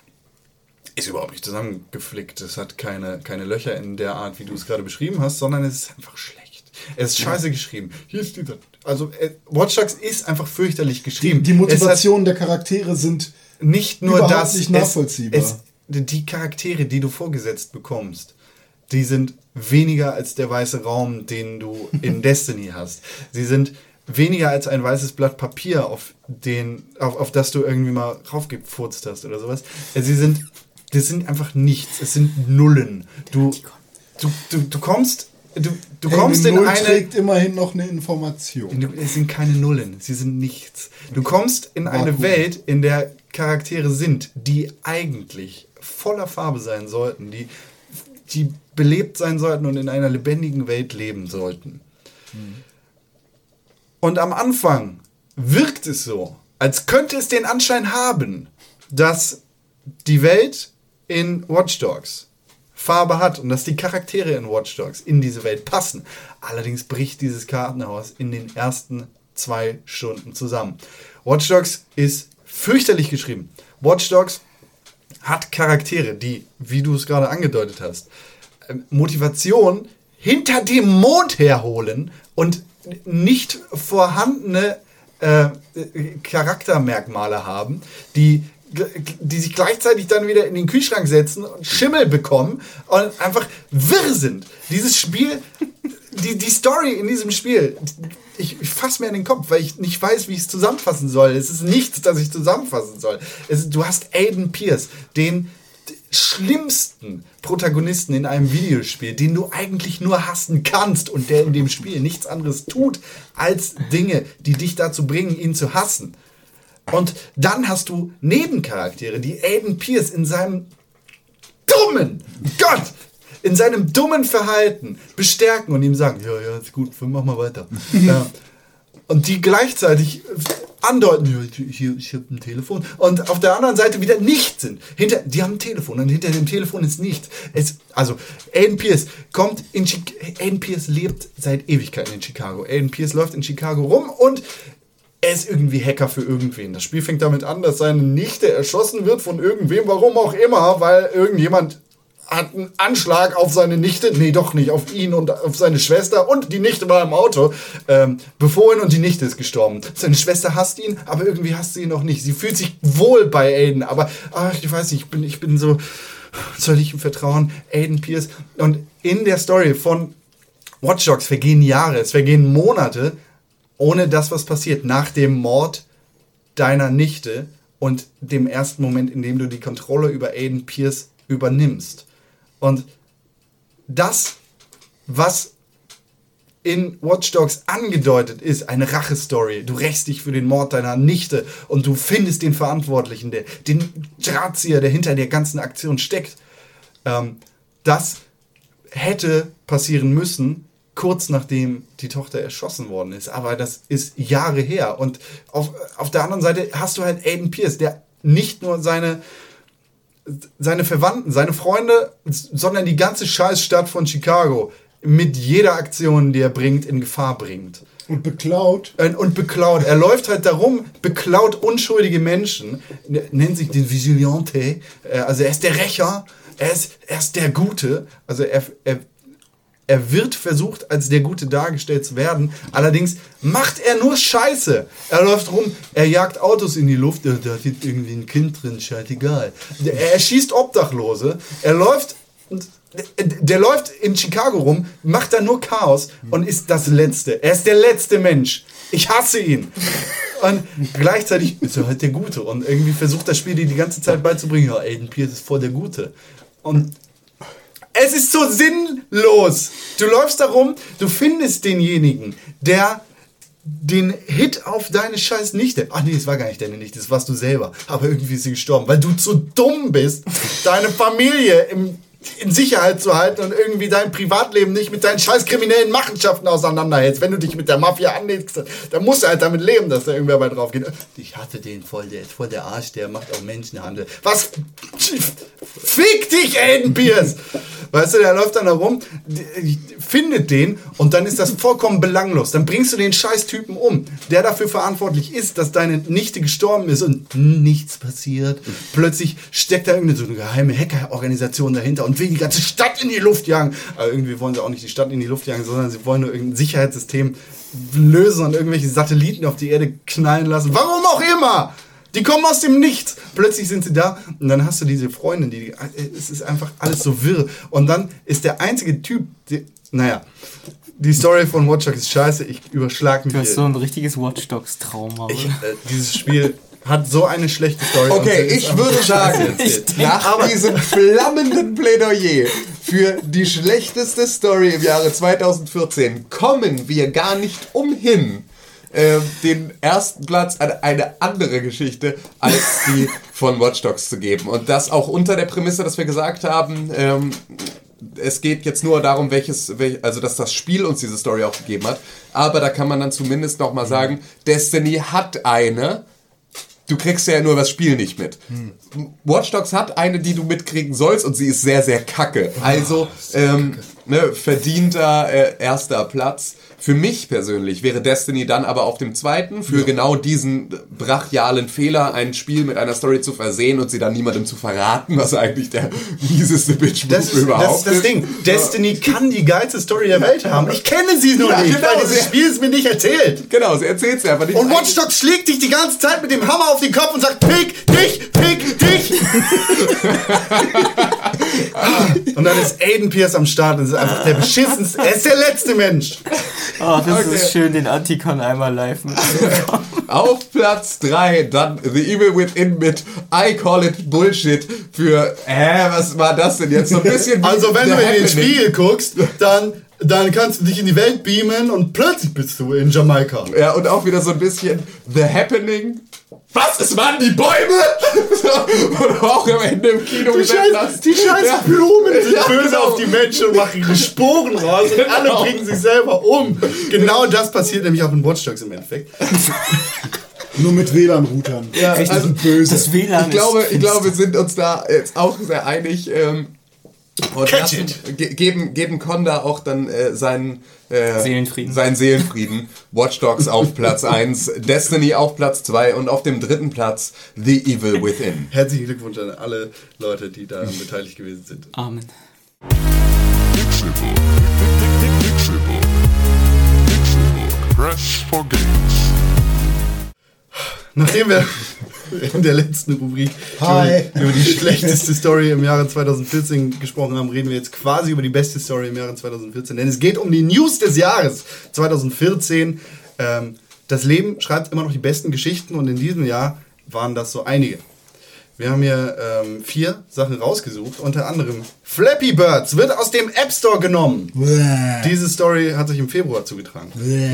ist überhaupt nicht zusammengeflickt. Es hat keine, keine Löcher in der Art, wie du es gerade beschrieben hast, sondern es ist einfach schlecht. Es ist scheiße geschrieben. Hier ist dieser. Also, äh, Watch Dogs ist einfach fürchterlich geschrieben. die Es hat- Motivationen der Charaktere sind nicht nur Überhaupt das, nicht es- nachvollziehbar. Es, die Charaktere, die du vorgesetzt bekommst, die sind weniger als der weiße Raum, den du in Destiny hast. Sie sind weniger als ein weißes Blatt Papier, auf, den, auf, auf das du irgendwie mal raufgefurzt hast oder sowas. Äh, Sie sind, das sind einfach nichts. Es sind Nullen. Du, du, du, du kommst, du, du Hey, kommst eine in Null eine, trägt immerhin noch eine Information. Es sind keine Nullen, sie sind nichts. Du kommst in eine Vakuum. Welt, in der Charaktere sind, die eigentlich voller Farbe sein sollten, die, die belebt sein sollten und in einer lebendigen Welt leben sollten. Und am Anfang wirkt es so, als könnte es den Anschein haben, dass die Welt in Watch Dogs Farbe hat und dass die Charaktere in Watch Dogs in diese Welt passen. Allerdings bricht dieses Kartenhaus in den ersten zwei Stunden zusammen. Watch Dogs ist fürchterlich geschrieben. Watch Dogs hat Charaktere, die, wie du es gerade angedeutet hast, ähm, Motivation hinter dem Mond herholen und nicht vorhandene äh, Charaktermerkmale haben, die, die sich gleichzeitig dann wieder in den Kühlschrank setzen und Schimmel bekommen und einfach wirr sind. Dieses Spiel, die, die Story in diesem Spiel, ich, ich fasse mir an den Kopf, weil ich nicht weiß, wie ich es zusammenfassen soll. Es ist nichts, das ich zusammenfassen soll. Es, du hast Aiden Pierce, den schlimmsten Protagonisten in einem Videospiel, den du eigentlich nur hassen kannst und der in dem Spiel nichts anderes tut, als Dinge, die dich dazu bringen, ihn zu hassen. Und dann hast du Nebencharaktere, die Aiden Pierce in seinem dummen, Gott, in seinem dummen Verhalten bestärken und ihm sagen, ja, ja, ist gut, mach mal weiter. ja. Und die gleichzeitig andeuten, ja, hier, ich habe ein Telefon. Und auf der anderen Seite wieder nicht sind. Hinter, die haben ein Telefon und hinter dem Telefon ist nichts. Es, also, Aiden Pierce kommt in Chicago. Aiden Pierce lebt seit Ewigkeiten in Chicago. Aiden Pierce läuft in Chicago rum und er ist irgendwie Hacker für irgendwen. Das Spiel fängt damit an, dass seine Nichte erschossen wird von irgendwem, warum auch immer, weil irgendjemand hat einen Anschlag auf seine Nichte, nee, doch nicht, auf ihn und auf seine Schwester und die Nichte war im Auto ähm, befohlen und die Nichte ist gestorben. Seine Schwester hasst ihn, aber irgendwie hasst sie ihn noch nicht. Sie fühlt sich wohl bei Aiden, aber ach, ich weiß nicht, ich bin, ich bin so, soll ich ihm vertrauen? Aiden Pierce. Und in der Story von Watch Dogs vergehen Jahre, es vergehen Monate, ohne das, was passiert. Nach dem Mord deiner Nichte und dem ersten Moment, in dem du die Kontrolle über Aiden Pierce übernimmst. Und das, was in Watch Dogs angedeutet ist, eine Rachestory. Du rächst dich für den Mord deiner Nichte und du findest den Verantwortlichen, der, den Drahtzieher, der hinter der ganzen Aktion steckt. Ähm, das hätte passieren müssen, kurz nachdem die Tochter erschossen worden ist. Aber das ist Jahre her. Und auf, auf der anderen Seite hast du halt Aiden Pierce, der nicht nur seine seine Verwandten, seine Freunde, sondern die ganze Scheißstadt von Chicago mit jeder Aktion, die er bringt, in Gefahr bringt. Und beklaut. Und beklaut. Er läuft halt darum, beklaut unschuldige Menschen, nennt sich den Vigilante. Äh, Also er ist der Rächer, er ist, er ist der Gute. Also er, er, er wird versucht, als der Gute dargestellt zu werden. Allerdings macht er nur Scheiße. Er läuft rum, er jagt Autos in die Luft. Da liegt irgendwie ein Kind drin, scheißegal. Er erschießt Obdachlose. Er läuft. Der, der läuft in Chicago rum, macht da nur Chaos und ist das Letzte. Er ist der letzte Mensch. Ich hasse ihn. Und gleichzeitig ist er halt der Gute. Und irgendwie versucht das Spiel dir die ganze Zeit beizubringen, ja, Aiden Pierce ist voll der Gute. Und es ist so sinnlos. Du läufst da rum, du findest denjenigen, der den Hit auf deine scheiß Nichte. Ach nee, es war gar nicht deine Nichte, das warst du selber. Aber irgendwie ist sie gestorben, weil du zu dumm bist, deine Familie im, in Sicherheit zu halten und irgendwie dein Privatleben nicht mit deinen scheiß kriminellen Machenschaften auseinanderhältst. Wenn du dich mit der Mafia anlegst, dann musst du halt damit leben, dass da irgendwer bei drauf geht. Ich hatte den voll, der ist voll der Arsch, der macht auch Menschenhandel. Was? Fick dich, Aiden Pierce! Weißt du, der läuft dann da rum, die- findet den und dann ist das vollkommen belanglos. Dann bringst du den scheiß Typen um, der dafür verantwortlich ist, dass deine Nichte gestorben ist und nichts passiert. Plötzlich steckt da irgendeine so eine geheime Hackerorganisation dahinter und will die ganze Stadt in die Luft jagen. Aber irgendwie wollen sie auch nicht die Stadt in die Luft jagen, sondern sie wollen nur irgendein Sicherheitssystem lösen und irgendwelche Satelliten auf die Erde knallen lassen. Warum auch immer! Die kommen aus dem Nichts. Plötzlich sind sie da und dann hast du diese Freundin, die, die es ist einfach alles so wirr. Und dann ist der einzige Typ, die, naja, die Story von Watch Dogs ist scheiße, ich überschlag mich Du hast hier. so ein richtiges Watch Dogs Trauma. Ich, oder? äh, dieses Spiel hat so eine schlechte Story. Okay, ich würde sagen, nach diesem flammenden Plädoyer für die schlechteste Story im Jahre 2014 kommen wir gar nicht umhin, äh, den ersten Platz an eine andere Geschichte als die von Watch Dogs zu geben. Und das auch unter der Prämisse, dass wir gesagt haben, ähm, es geht jetzt nur darum, welches, welch, also dass das Spiel uns diese Story auch gegeben hat. Aber da kann man dann zumindest noch mal sagen, Destiny hat eine, du kriegst ja nur das Spiel nicht mit. Watch Dogs hat eine, die du mitkriegen sollst und sie ist sehr, sehr kacke. Also, ähm, ne, verdienter äh, erster Platz. Für mich persönlich wäre Destiny dann aber auf dem zweiten, für genau diesen brachialen Fehler, ein Spiel mit einer Story zu versehen und sie dann niemandem zu verraten, was eigentlich der mieseste bitch Das ist, das überhaupt ist das Ding. Destiny kann die geilste Story der Welt haben. Ich kenne sie nur Ja, nicht, genau, weil dieses sie- Spiel ist mir nicht erzählt. Genau, sie erzählt sie einfach nicht. Und Watch Dogs schlägt dich die ganze Zeit mit dem Hammer auf den Kopf und sagt, pick dich, pick dich. und dann ist Aiden Pierce am Start und ist einfach der beschissenste, er ist der letzte Mensch. Oh, das Okay. ist schön, den Anticon einmal live mit. Auf Platz 3 dann The Evil Within mit I Call It Bullshit für, hä, was war das denn jetzt? So ein bisschen Also wenn du in den. Spiegel guckst, dann, dann kannst du dich in die Welt beamen und plötzlich bist du in Jamaika. Ja, und auch wieder so ein bisschen The Happening. Was? Es waren die Bäume? So, und auch am Ende im Kino Die scheiß, die scheiß Ja. Blumen sind Ja, böse genau. auf die Menschen und machen ihre Sporen raus und alle Genau. bringen sich selber um. Genau das passiert nämlich auch in Watch Dogs im Endeffekt. Nur mit WLAN-Routern. Ja, Richtig also, böse. Das WLAN Ich glaube, ist ich glaube, wir sind uns da jetzt auch sehr einig. Ähm, und lassen, geben, geben Conda auch dann äh, seinen, äh, Seelenfrieden. seinen Seelenfrieden. Watch Dogs auf Platz 1, Destiny auf Platz 2 und auf dem dritten Platz The Evil Within. Herzlichen Glückwunsch an alle Leute, die daran beteiligt gewesen sind. Amen. Pixelbook. Press for games. Nachdem wir in der letzten Rubrik Hi. Über, die schlechteste Story im Jahre 2014 gesprochen haben, reden wir jetzt quasi über die beste Story im Jahre 2014. Denn es geht um die News des Jahres 2014. Ähm, das Leben schreibt immer noch die besten Geschichten und in diesem Jahr waren das so einige. Wir haben hier ähm, vier Sachen rausgesucht, unter anderem Flappy Birds wird aus dem App Store genommen. Diese Story hat sich im Februar zugetragen.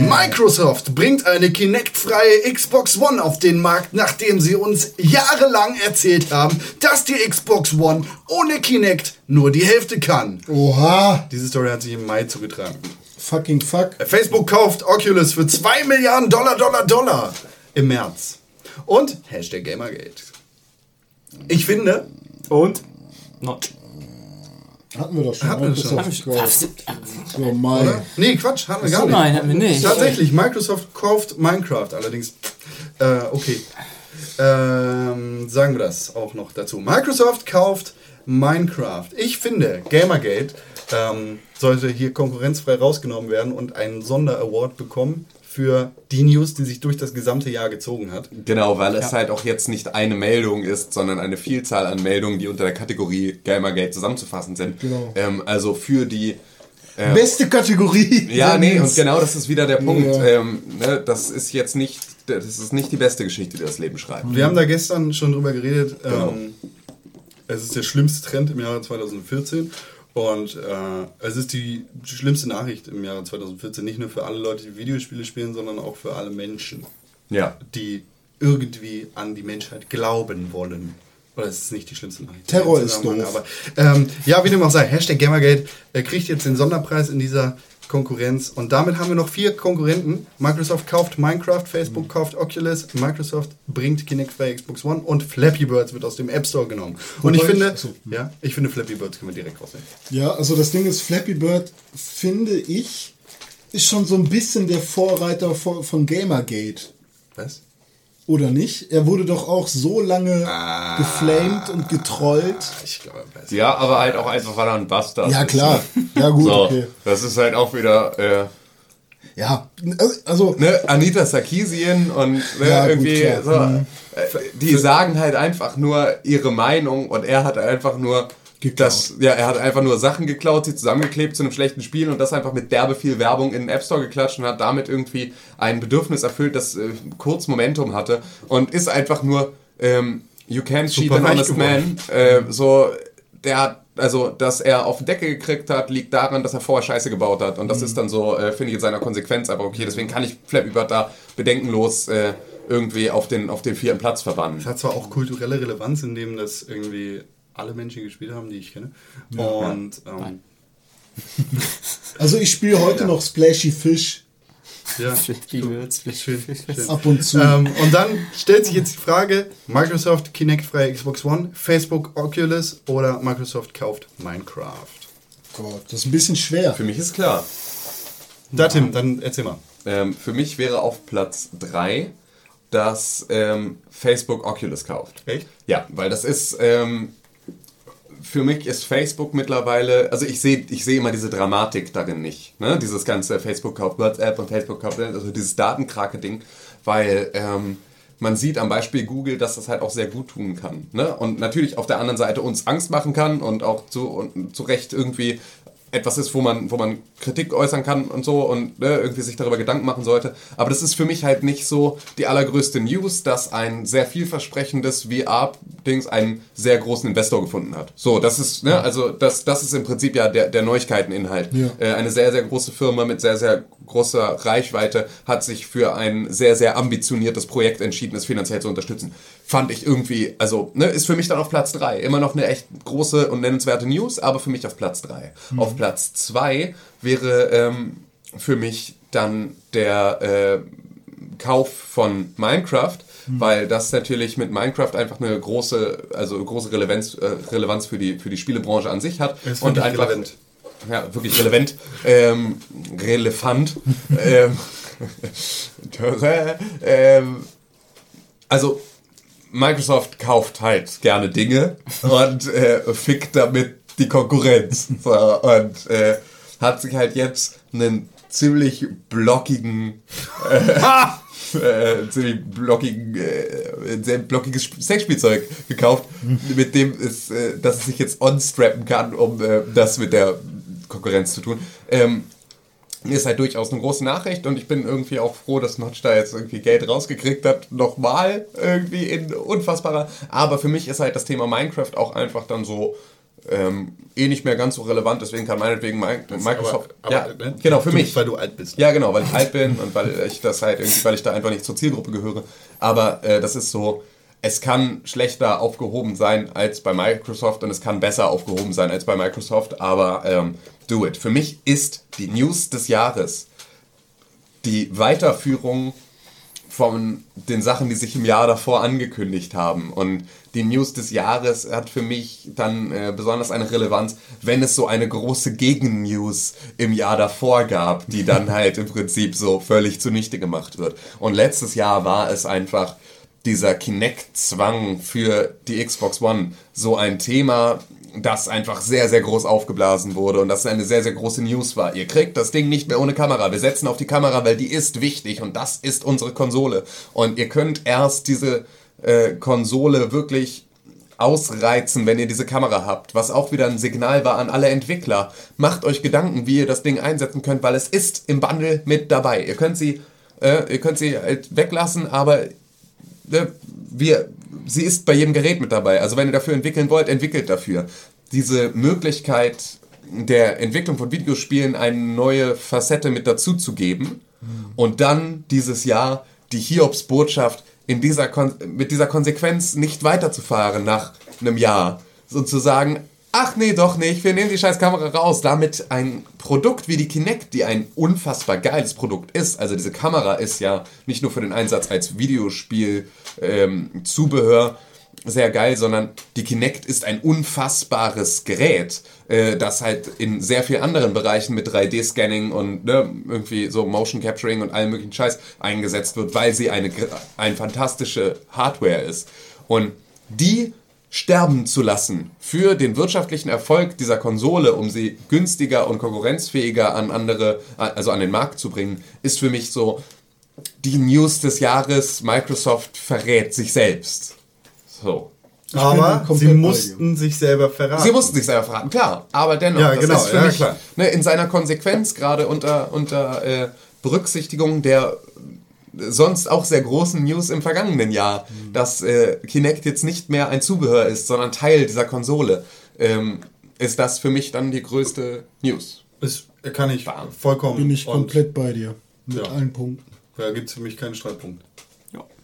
Microsoft bringt eine Kinect-freie Xbox One auf den Markt, nachdem sie uns jahrelang erzählt haben, dass die Xbox One ohne Kinect nur die Hälfte kann. Oha. Diese Story hat sich im Mai zugetragen. Fucking fuck. Facebook kauft Oculus für 2 Milliarden Dollar, Dollar, Dollar im März. Und Hashtag Gamergate. Ich finde, Und? Not. Hatten wir doch schon. Hatten wir das schon. Microsoft Golf. So, Mai. Nee, Quatsch, haben wir gar nicht. Nein, haben wir nicht. Tatsächlich, Microsoft kauft Minecraft, allerdings. Äh, okay. Ähm, sagen wir das auch noch dazu. Microsoft kauft Minecraft. Ich finde, Gamergate ähm, sollte hier konkurrenzfrei rausgenommen werden und einen Sonder-Award bekommen für die News, die sich durch das gesamte Jahr gezogen hat. Genau, weil es halt auch jetzt nicht eine Meldung ist, sondern eine Vielzahl an Meldungen, die unter der Kategorie Gamergate zusammenzufassen sind. Genau. Ähm, also für die ähm, Beste Kategorie. Ja, nee, und genau das ist wieder der Punkt. Ja. Ähm, ne, das ist jetzt nicht, das ist nicht die beste Geschichte, die das Leben schreibt. Wir haben da gestern schon drüber geredet. Genau. Ähm, es ist der schlimmste Trend im Jahre 2014 und äh, es ist die schlimmste Nachricht im Jahre 2014. Nicht nur für alle Leute, die Videospiele spielen, sondern auch für alle Menschen, Ja. die irgendwie an die Menschheit glauben wollen. Oder es ist nicht die schlimmste Nachricht. Terror ist doof. Aber, ähm, ja, wie dem auch sei, Hashtag Gamergate äh, kriegt jetzt den Sonderpreis in dieser Konkurrenz. Und damit haben wir noch vier Konkurrenten. Microsoft kauft Minecraft, Facebook Mhm. kauft Oculus, Microsoft bringt Kinect freie Xbox One und Flappy Birds wird aus dem App Store genommen. Und ich Wobei finde, ich- achso. ja, ich finde Flappy Birds können wir direkt rausnehmen. Ja, also das Ding ist, Flappy Bird, finde ich, ist schon so ein bisschen der Vorreiter von, von Gamergate. Was? Oder nicht? Er wurde doch auch so lange Ah. geflamed und getrollt. Ich glaube, er weiß. Ja, aber halt auch einfach, weil er ein Bastard Ja, ist. klar. Ja, gut, So, okay. das ist halt auch wieder, äh, Ja, also, ne, Anita Sarkeesian und ne, Ja, gut, irgendwie klar. so, Mhm. äh, die sagen halt einfach nur ihre Meinung und er hat einfach nur Geklaut. das, ja, er hat einfach nur Sachen geklaut, sie zusammengeklebt zu einem schlechten Spiel und das einfach mit derbe viel Werbung in den App Store geklatscht und hat damit irgendwie ein Bedürfnis erfüllt, das äh, kurz Momentum hatte und ist einfach nur ähm, You can't cheat an honest man. Äh, so, der hat, also, dass er auf den Deckel gekriegt hat, liegt daran, dass er vorher Scheiße gebaut hat. Und das ist dann so, äh, finde ich in seiner Konsequenz einfach okay. Deswegen kann ich Flappy Bird da bedenkenlos äh, irgendwie auf den, auf den vierten Platz verbannen. Es hat zwar auch kulturelle Relevanz, indem das irgendwie alle Menschen gespielt haben, die ich kenne. Und ähm, also ich spiele heute noch Splashy Fish ja, schön, schön. ab und zu. Ähm, und dann stellt sich jetzt die Frage: Microsoft Kinect freie Xbox One, Facebook Oculus oder Microsoft kauft Minecraft. Gott, das ist ein bisschen schwer. Für mich ist klar. Da, Tim, dann erzähl mal. Ähm, für mich wäre auf Platz 3, dass ähm, Facebook Oculus kauft. Echt? Ja, weil das ist, ähm, für mich ist Facebook mittlerweile, also ich sehe ich sehe immer diese Dramatik darin nicht. Ne? Dieses ganze Facebook kauft WhatsApp und Facebook kauft, also dieses Datenkrake-Ding, weil ähm, man sieht am Beispiel Google, dass das halt auch sehr gut tun kann. Ne? Und natürlich auf der anderen Seite uns Angst machen kann und auch zu, und zu Recht irgendwie etwas ist, wo man, wo man Kritik äußern kann und so und ne, irgendwie sich darüber Gedanken machen sollte. Aber das ist für mich halt nicht so die allergrößte News, dass ein sehr vielversprechendes VR-Dings einen sehr großen Investor gefunden hat. So, das ist, ne, also das, das ist im Prinzip ja der, der Neuigkeiteninhalt. Ja. Äh, eine sehr, sehr große Firma mit sehr, sehr großer Reichweite hat sich für ein sehr, sehr ambitioniertes Projekt entschieden, es finanziell zu unterstützen. Fand ich irgendwie, also, ne, ist für mich dann auf Platz 3. Immer noch eine echt große und nennenswerte News, aber für mich auf Platz 3. Auf Platz 2 wäre ähm, für mich dann der äh, Kauf von Minecraft, weil das natürlich mit Minecraft einfach eine große, also große Relevanz, äh, Relevanz für die, für die Spielebranche an sich hat. Ist und einfach, relevant. ja, wirklich relevant, ähm, relevant. ähm, ähm, also Microsoft kauft halt gerne Dinge und äh, fickt damit die Konkurrenz. So, und äh, hat sich halt jetzt einen ziemlich blockigen äh, ziemlich blockigen, äh, sehr blockiges Sp- Sexspielzeug gekauft, mit dem es, äh, dass es sich jetzt on-strappen kann, um äh, das mit der Konkurrenz zu tun. Ähm, ist halt durchaus eine große Nachricht und ich bin irgendwie auch froh, dass Notch da jetzt irgendwie Geld rausgekriegt hat. Nochmal irgendwie in unfassbarer. Aber für mich ist halt das Thema Minecraft auch einfach dann so ähm, eh nicht mehr ganz so relevant. Deswegen kann meinetwegen Mi- Microsoft. Aber, ja, aber, ne? genau, für du, mich. Weil du alt bist. Ja, genau, weil ich alt bin und weil ich das halt irgendwie, weil ich da einfach nicht zur Zielgruppe gehöre. Aber äh, das ist so, es kann schlechter aufgehoben sein als bei Microsoft und es kann besser aufgehoben sein als bei Microsoft, aber ähm, do it. Für mich ist die News des Jahres die Weiterführung von den Sachen, die sich im Jahr davor angekündigt haben. Und die News des Jahres hat für mich dann äh, besonders eine Relevanz, wenn es so eine große Gegennews im Jahr davor gab, die dann halt im Prinzip so völlig zunichte gemacht wird. Und letztes Jahr war es einfach dieser Kinect-Zwang für die Xbox One so ein Thema, das einfach sehr, sehr groß aufgeblasen wurde und das eine sehr, sehr große News war. Ihr kriegt das Ding nicht mehr ohne Kamera. Wir setzen auf die Kamera, weil die ist wichtig und das ist unsere Konsole. Und ihr könnt erst diese äh, Konsole wirklich ausreizen, wenn ihr diese Kamera habt, was auch wieder ein Signal war an alle Entwickler. Macht euch Gedanken, wie ihr das Ding einsetzen könnt, weil es ist im Bundle mit dabei. Ihr könnt sie, äh, ihr könnt sie halt weglassen, aber wir, sie ist bei jedem Gerät mit dabei. Also wenn ihr dafür entwickeln wollt, entwickelt dafür. Diese Möglichkeit der Entwicklung von Videospielen eine neue Facette mit dazu zu geben und dann dieses Jahr die Hiobs-Botschaft in dieser Kon mit dieser Konsequenz nicht weiterzufahren nach einem Jahr. Sozusagen, ach nee, doch nicht, wir nehmen die scheiß Kamera raus. Damit ein Produkt wie die Kinect, die ein unfassbar geiles Produkt ist, also diese Kamera ist ja nicht nur für den Einsatz als Videospiel ähm, sehr geil, sondern die Kinect ist ein unfassbares Gerät, äh, das halt in sehr vielen anderen Bereichen mit 3D-Scanning und ne, irgendwie so Motion Capturing und allem möglichen Scheiß eingesetzt wird, weil sie eine, eine fantastische Hardware ist. Und die sterben zu lassen für den wirtschaftlichen Erfolg dieser Konsole, um sie günstiger und konkurrenzfähiger an andere, also an den Markt zu bringen, ist für mich so die News des Jahres. Microsoft verrät sich selbst. So. Aber komplett sie mussten sich selber verraten. Sie mussten sich selber verraten, klar. Aber dennoch, Ja, das genau, ist für ja, mich klar. Ne, in seiner Konsequenz, gerade unter, unter äh, Berücksichtigung der sonst auch sehr großen News im vergangenen Jahr, Mhm. dass äh, Kinect jetzt nicht mehr ein Zubehör ist, sondern Teil dieser Konsole, ähm, ist das für mich dann die größte News. Ist, kann ich Bam. vollkommen. Bin ich komplett bei dir. Mit Ja. allen Punkten. Da gibt es für mich keinen Streitpunkt.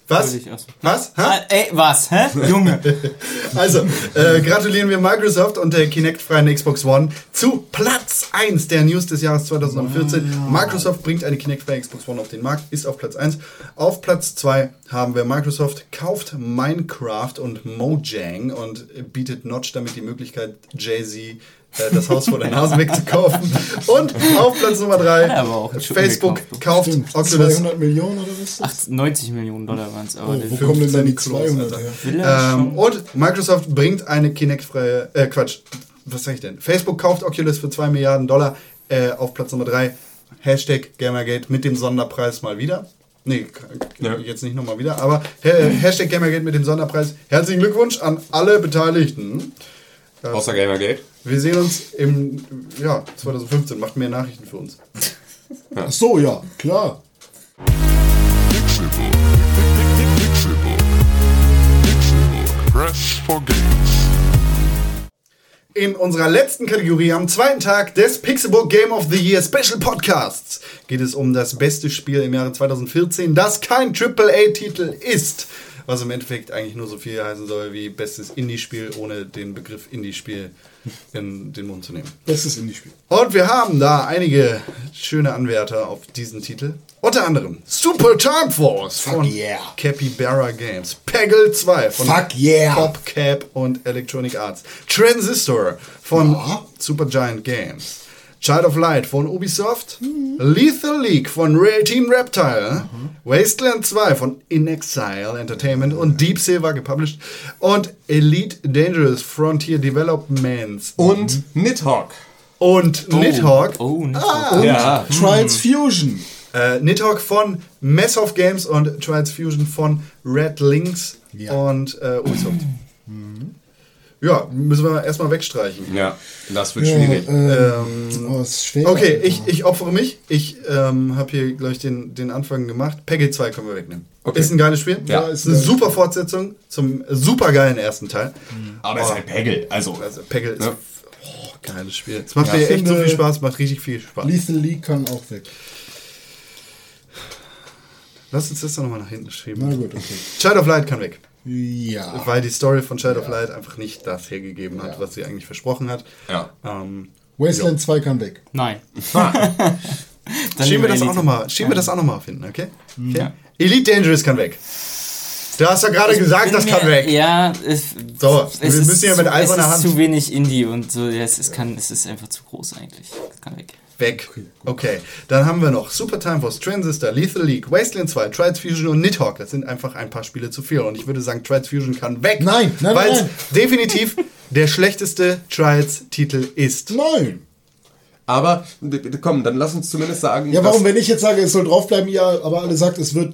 Was? erst- Was? Hä? Ah, ey, was? Hä? Junge. Also, äh, gratulieren wir Microsoft und der Kinect-freien Xbox One zu Platz 1 der News des Jahres 2014. Microsoft bringt eine Kinect-freie Xbox One auf den Markt, ist auf Platz 1. Auf Platz 2 haben wir Microsoft kauft Minecraft und Mojang und bietet Notch damit die Möglichkeit, Jay-Z äh, das Haus vor der Nase wegzukaufen. Und auf Platz Nummer 3, Ja, aber auch einen Schuppen Facebook gekauft. kauft Oculus 200 Millionen oder was ist das? Ach, 90 Millionen Dollar waren es, aber Oh, wo kommen denn dann die 15 Klos, 200 Alter. her? er Ähm, und Microsoft bringt eine Kinect-freie, äh, Quatsch, was sag ich denn? Facebook kauft Oculus für 2 Milliarden Dollar äh, auf Platz Nummer 3. Hashtag Gamergate mit dem Sonderpreis mal wieder. Nee, Ja. jetzt nicht nochmal wieder, aber ha Hashtag Gamergate mit dem Sonderpreis. Herzlichen Glückwunsch an alle Beteiligten. Außer Gamergate. Wir sehen uns im ja, 2015. Macht mehr Nachrichten für uns. Ach so, ja, klar. Pixelbook. Pixelbook. Pixelbook. Press for Games. In unserer letzten Kategorie am zweiten Tag des Pixelbook Game of the Year Special Podcasts geht es um das beste Spiel im Jahre 2014, das kein AAA-Titel ist. Was im Endeffekt eigentlich nur so viel heißen soll wie bestes Indie-Spiel, ohne den Begriff Indie-Spiel in den Mund zu nehmen. Bestes Indie-Spiel. Und wir haben da einige schöne Anwärter auf diesen Titel. Unter anderem Super Time Force von yeah. Capybara Games, Peggle 2 von Fuck yeah. PopCap und Electronic Arts, Transistor von Ja. Supergiant Games, Child of Light von Ubisoft, Lethal League von Ra- Team Reptile, Wasteland 2 von In Exile Entertainment und Deep Silver gepublished und Elite Dangerous Frontier Developments Und Nidhogg. und Nidhogg. Oh, nicht Und Ja. Trials Fusion. Äh, Nidhogg von Messhoff Games und Trials Fusion von Red Links Ja. und äh, Ubisoft. Ja, müssen wir erstmal wegstreichen. Ja, das wird Ja, schwierig. ähm, oh, ist schwer. Okay, ich, ich opfere mich. Ich ähm, habe hier, glaube ich, den, den Anfang gemacht. Peggy 2 können wir wegnehmen. Okay. Ist ein geiles Spiel. Ja, ist eine super Fortsetzung zum super geilen ersten Teil. Aber es ist halt Peggle. Also, Also Peggle ist Ja. oh, geiles Spiel. Es macht Ja, mir echt so viel Spaß, macht richtig viel Spaß. Lethal League kann auch weg. Lass uns das doch nochmal nach hinten schieben. Na gut, okay. Child of Light kann weg. Ja. Weil die Story von Child of Light einfach nicht das hergegeben hat, was sie eigentlich versprochen hat. ja. Ähm, Wasteland 2 kann weg. Nein. Dann schieben wir das auch nochmal, schieben wir das auch noch mal auf hinten, okay? okay? Ja. Elite Dangerous kann weg. Du hast ja gerade gesagt, Bin das kann mir- weg. Ja, es, So, wir es ist müssen ja mit zu, es ist Hand- zu wenig Indie und so. Ja, es, ist, kann, es ist einfach zu groß eigentlich. Das kann weg. Weg. Okay, dann haben wir noch Super Time Force, Transistor, Lethal League, Wasteland 2, Trials Fusion und Nidhogg. Das sind einfach ein paar Spiele zu viel. Und ich würde sagen, Trials Fusion kann weg. Nein, nein, Weil es nein. definitiv der schlechteste Trials-Titel ist. Nein. Aber komm, dann lass uns zumindest sagen. Ja, warum, wenn ich jetzt sage, es soll draufbleiben, ja, aber alle sagt, es wird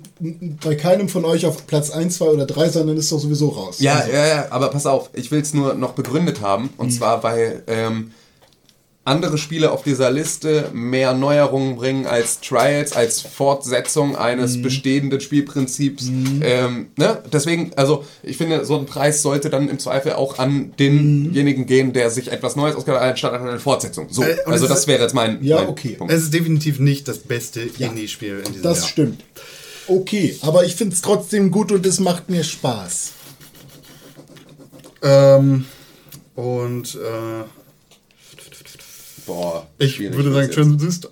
bei keinem von euch auf Platz 1, 2 oder 3 sein, dann ist doch sowieso raus. Ja, Also, ja, ja, aber pass auf, ich will es nur noch begründet haben. Und zwar, weil ähm, andere Spiele auf dieser Liste mehr Neuerungen bringen als Trials, als Fortsetzung eines bestehenden Spielprinzips. Ähm, ne? Deswegen, also ich finde, so ein Preis sollte dann im Zweifel auch an denjenigen gehen, der sich etwas Neues ausgedacht hat, anstatt an eine Fortsetzung. So, Äh, also das ist- wäre jetzt mein, Ja, mein okay. Punkt. Es ist definitiv nicht das beste Ja. Indie-Spiel in diesem das Jahr. stimmt. Okay, aber ich finde es trotzdem gut und es macht mir Spaß. Ähm, und äh, Boah, ich würde sagen. Transistor.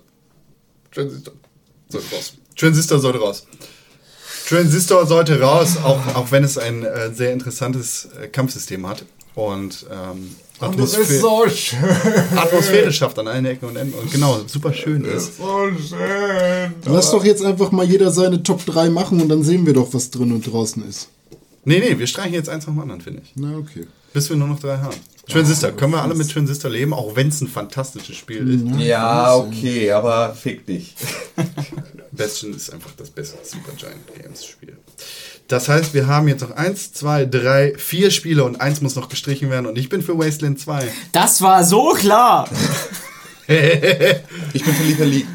Transistor sollte raus. Transistor sollte raus. Transistor sollte raus, auch, auch wenn es ein äh, sehr interessantes äh, Kampfsystem hat. Und, ähm, Atmosphä- so schön. Atmosphäre schafft an allen Ecken und Enden und genau, super schön ist. So schön. Lass doch jetzt einfach mal jeder seine Top 3 machen und dann sehen wir doch, was drin und draußen ist. Nee, nee, wir streichen jetzt eins nach dem anderen, finde ich. Na, okay. Bis wir nur noch drei haben. Transistor, können wir alle mit Transistor leben, auch wenn es ein fantastisches Spiel ist. Ja, okay, aber fick dich. Bastion ist einfach das beste Supergiant Games Spiel. Das heißt, wir haben jetzt noch eins, zwei, drei, vier Spiele und eins muss noch gestrichen werden und ich bin für Wasteland 2. Das war so klar! Ich bin für Lethal League.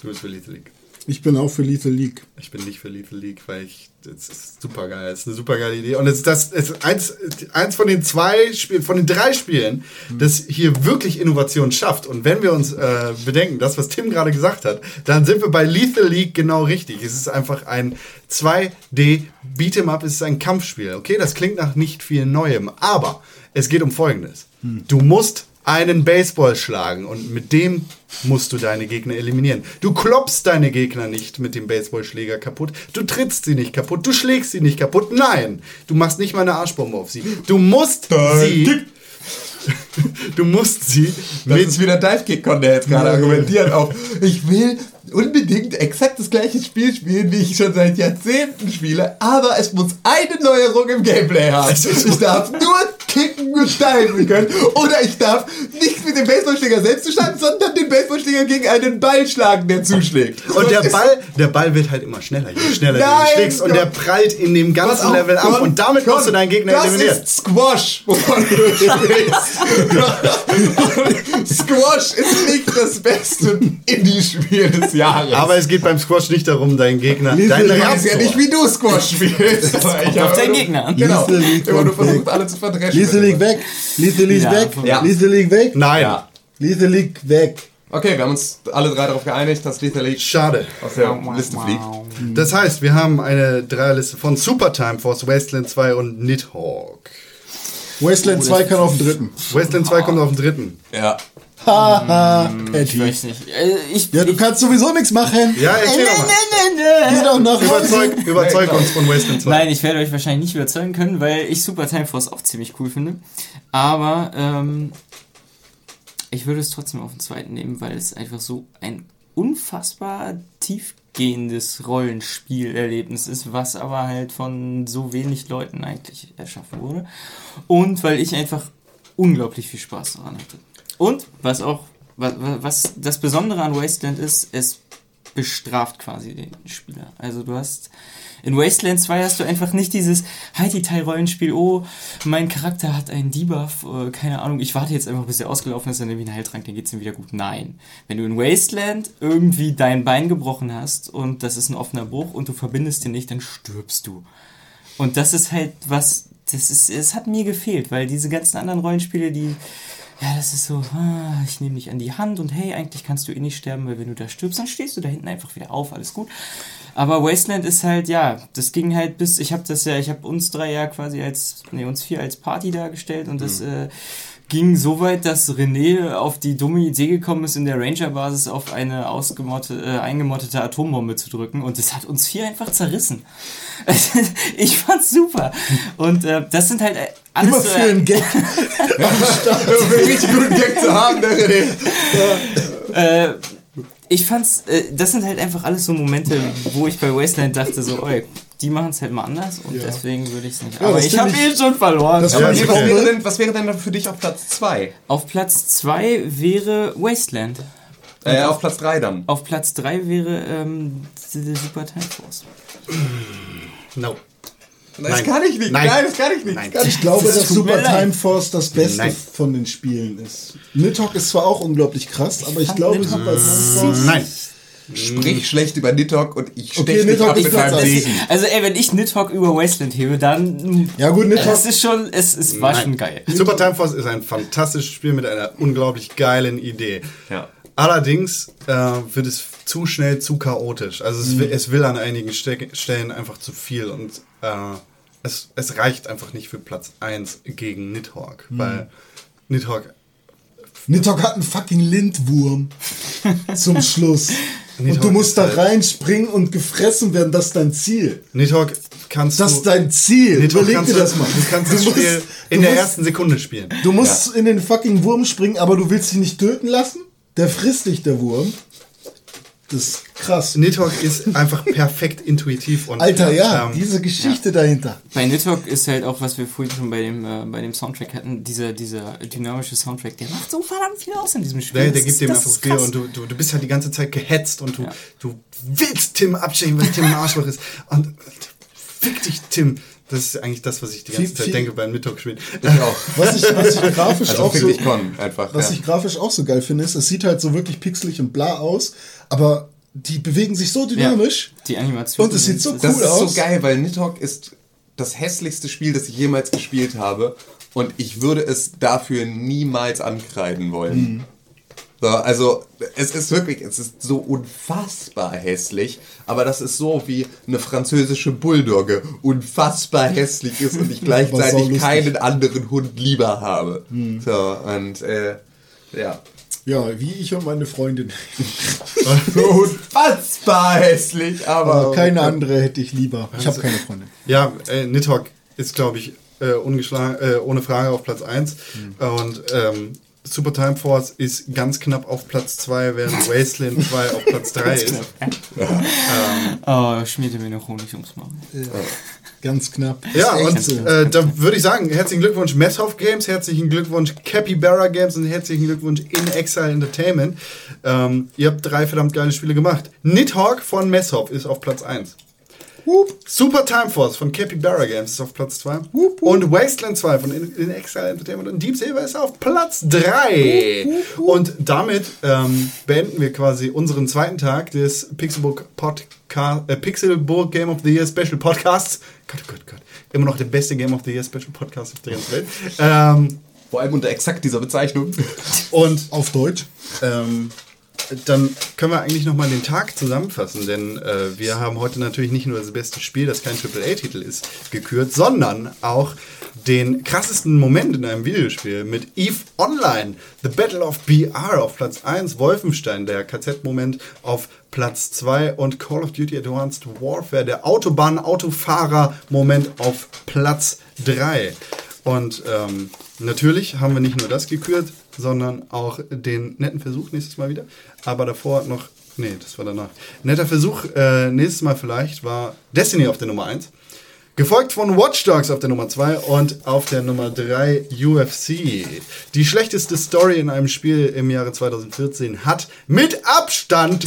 Du bist für Lethal League. Ich bin auch für Lethal League. Ich bin nicht für Lethal League, weil ich, das ist super geil. Das ist eine super geile Idee. Und es ist das, es ist eins, eins von den zwei Spielen, von den drei Spielen, das hier wirklich Innovation schafft. Und wenn wir uns äh, bedenken, das, was Tim gerade gesagt hat, dann sind wir bei Lethal League genau richtig. Es ist einfach ein 2D Beat'em Up, es ist ein Kampfspiel. Okay, das klingt nach nicht viel Neuem, aber es geht um Folgendes. Du musst einen Baseball schlagen und mit dem musst du deine Gegner eliminieren. Du klopfst deine Gegner nicht mit dem Baseballschläger kaputt, du trittst sie nicht kaputt, du schlägst sie nicht kaputt. Nein, du machst nicht mal eine Arschbombe auf sie. Du musst sie du musst sie Das mit ist wieder Divekick-Con, der jetzt gerade argumentiert auf, ich will unbedingt exakt das gleiche Spiel spielen, wie ich schon seit Jahrzehnten spiele, aber es muss eine Neuerung im Gameplay haben. Ich darf nur kicken und diven können oder ich darf nicht mit dem Baseballschläger selbst zuschlagen, sondern den Baseballschläger gegen einen Ball schlagen, der zuschlägt. Und der es- Ball, der Ball wird halt immer schneller, je schneller Nein, du schlägst. Und Gott. der prallt in dem ganzen Level ab. Und damit musst du deinen Gegner das eliminieren. ist Squash, wovon du sprichst. Squash ist nicht das beste Indie-Spiel des Jahres. Aber es geht beim Squash nicht darum, deinen Gegner, Lethal deinen weiß ja nicht, wie du Squash spielst. Ich auf habe deinen Gegner an. Genau. Lethal League Immer nur versucht, weg. alle zu verdreschen. Lethal League weg. Lethal League Ja, weg. ja. Lethal League weg. Nein. Ja. Lethal League weg. Okay, wir haben uns alle drei darauf geeinigt, dass Lethal League Schade. aus der Liste fliegt. Das heißt, wir haben eine Dreierliste von Super Time Force, Wasteland 2 und Nidhogg. Wasteland 2 kann auf den dritten. Wasteland 2 kommt auf den dritten. Ja. Haha, Ich Patty. weiß nicht. Äh, ich, Ja, du kannst sowieso nichts machen. Ja, erzähl doch mal. Geh doch nach Hause. Überzeug, überzeug uns von Wasteland 2. Nein, ich werde euch wahrscheinlich nicht überzeugen können, weil ich Super Time Force auch ziemlich cool finde. Aber ähm, ich würde es trotzdem auf den zweiten nehmen, weil es einfach so ein unfassbar tiefgehendes Rollenspielerlebnis ist, was aber halt von so wenig Leuten eigentlich erschaffen wurde. Und weil ich einfach unglaublich viel Spaß daran hatte. Und was auch, was, was das Besondere an Wasteland ist, es bestraft quasi den Spieler. Also du hast in Wasteland 2 hast du einfach nicht dieses High-Detail-Rollenspiel, oh, mein Charakter hat einen Debuff, äh, keine Ahnung, ich warte jetzt einfach, bis er ausgelaufen ist, dann nehme ich einen Heiltrank, dann geht's ihm wieder gut. Nein. Wenn du in Wasteland irgendwie dein Bein gebrochen hast und das ist ein offener Bruch und du verbindest den nicht, dann stirbst du. Und das ist halt was, das ist, es hat mir gefehlt, weil diese ganzen anderen Rollenspiele, die, ja, das ist so, ah, ich nehme dich an die Hand und hey, eigentlich kannst du eh nicht sterben, weil wenn du da stirbst, dann stehst du da hinten einfach wieder auf, alles gut. Aber Wasteland ist halt, ja, das ging halt bis, ich habe das ja, ich habe uns drei ja quasi als, nee, uns vier als Party dargestellt und das äh, ging so weit, dass René auf die dumme Idee gekommen ist, in der Ranger-Basis auf eine ausgemotte, äh, eingemottete Atombombe zu drücken und das hat uns vier einfach zerrissen. ich fand's super. Und äh, das sind halt äh, alles Immer so, für einen Gag. Um einen richtig guten Gag zu haben, der René. Äh, ich fand's, äh, das sind halt einfach alles so Momente, wo ich bei Wasteland dachte, so, oi, die machen es halt mal anders und deswegen würde ich es nicht. Ja, Aber das ich habe ich- ihn schon verloren. Das Ja, ich okay. wäre, denn, was wäre denn dann für dich auf Platz 2? Auf Platz 2 wäre Wasteland. Äh, auf Platz 3 dann. Auf Platz 3 wäre ähm, Super Time Force. No. Das Nein. kann ich nicht. Nein. Nein, das kann ich nicht. Nein. Das Ich glaube, Das dass Super. Time Force das Beste Nein. von den Spielen ist. Nidhogg ist zwar auch unglaublich krass, aber ich glaube, Nidhogg Super Time Force. Nein. Sprich schlecht über Nidhogg und ich stech Okay, Nidhogg ab ist mit meinem. Segen. Also ey, wenn ich Nidhogg über Wasteland hebe, dann Ja, gut, Nidhogg. es ist schon, es, war schon geil. Super Time Force ist ein fantastisches Spiel mit einer unglaublich geilen Idee. Ja. Allerdings äh, wird es zu schnell zu chaotisch. Also es, Mhm. will, es will an einigen Ste Stellen einfach zu viel und äh, es, es reicht einfach nicht für Platz 1 gegen Nidhogg, Mhm. weil Nidhogg Nidhogg hat einen fucking Lindwurm zum Schluss. Und du Nidhogg musst da halt- reinspringen und gefressen werden. Das ist dein Ziel. Nidhogg kannst Das ist dein Ziel. Nidhogg Überleg kannst dir das mal. Du kannst das musst- Spiel du in der musst- ersten Sekunde spielen. Du musst in den fucking Wurm springen, aber du willst dich nicht töten lassen? Der frisst dich, der Wurm. Das ist krass. Nidhogg ist einfach perfekt intuitiv und Alter, ja, ähm, diese Geschichte dahinter. Bei Nidhogg ist halt auch, was wir vorhin schon bei dem, äh, bei dem Soundtrack hatten, dieser, dieser dynamische Soundtrack, der macht so verdammt viel aus in diesem Spiel. Der, der Das gibt ist- dem das einfach viel krass. und du, du, du bist halt die ganze Zeit gehetzt und du, Ja. du willst Tim abstechen, weil Tim ein Arschloch ist. Und fick dich, Tim. Das ist eigentlich das, was ich die ganze Viel- Zeit viel- denke beim Mittag-Spielen. Ich auch. Was ich, was ich grafisch Also auch so, finde ich Con einfach. was ja. ich grafisch auch so geil finde, ist, es sieht halt so wirklich pixelig und bla aus, aber die bewegen sich so dynamisch. Die Animation. Und es sieht so Das cool ist aus. so geil, weil Nidhogg ist das hässlichste Spiel, das ich jemals gespielt habe. Und ich würde es dafür niemals ankreiden wollen. So, also, es ist wirklich, es ist so unfassbar hässlich, aber das ist so wie eine französische Bulldogge unfassbar hässlich ist und ich gleichzeitig keinen anderen Hund lieber habe. So, und, äh, ja. Ja, wie ich und meine Freundin. So unfassbar hässlich, aber. Aber keine andere hätte ich lieber. Ich habe keine Freundin. Ja, äh, Nidhogg ist, glaube ich, äh, ungeschlagen, äh, ohne Frage auf Platz 1. Und ähm, Super Time Force ist ganz knapp auf Platz 2, während Wasteland 2 auf Platz 3 ist. Oh, schmierte mir noch Honig ums Maul. Ganz knapp. Ja, und so. äh, da würde ich sagen, herzlichen Glückwunsch Messhoff Games, herzlichen Glückwunsch Capybara Games und herzlichen Glückwunsch In Exile Entertainment. Ähm, ihr habt drei verdammt geile Spiele gemacht. Nidhogg von Messhoff ist auf Platz 1. Super Time Force von Capybara Games ist auf Platz 2. Und Wasteland 2 von In, In Exile Entertainment und Deep Silver ist auf Platz 3. Und damit ähm, beenden wir quasi unseren zweiten Tag des Pixelbook, Podca äh, Pixelbook Game of the Year Special Podcasts. Gott, Gott, Gott. Immer noch der beste Game of the Year Special Podcast auf der ganzen Welt. Ähm, Vor allem unter exakt dieser Bezeichnung. und Auf Deutsch. ähm, dann können wir eigentlich nochmal den Tag zusammenfassen, denn äh, wir haben heute natürlich nicht nur das beste Spiel, das kein AAA-Titel ist, gekürt, sondern auch den krassesten Moment in einem Videospiel mit EVE Online, The Battle of BR auf Platz 1, Wolfenstein, der KZ-Moment auf Platz 2 und Call of Duty Advanced Warfare, der Autobahn-Autofahrer-Moment auf Platz 3. Und ähm, natürlich haben wir nicht nur das gekürt, sondern auch den netten Versuch nächstes Mal wieder. Aber davor noch, nee, das war danach. Netter Versuch äh, nächstes Mal vielleicht war Destiny auf der Nummer 1. Gefolgt von Watch Dogs auf der Nummer 2 und auf der Nummer 3 UFC. Die schlechteste Story in einem Spiel im Jahre 2014 hat mit Abstand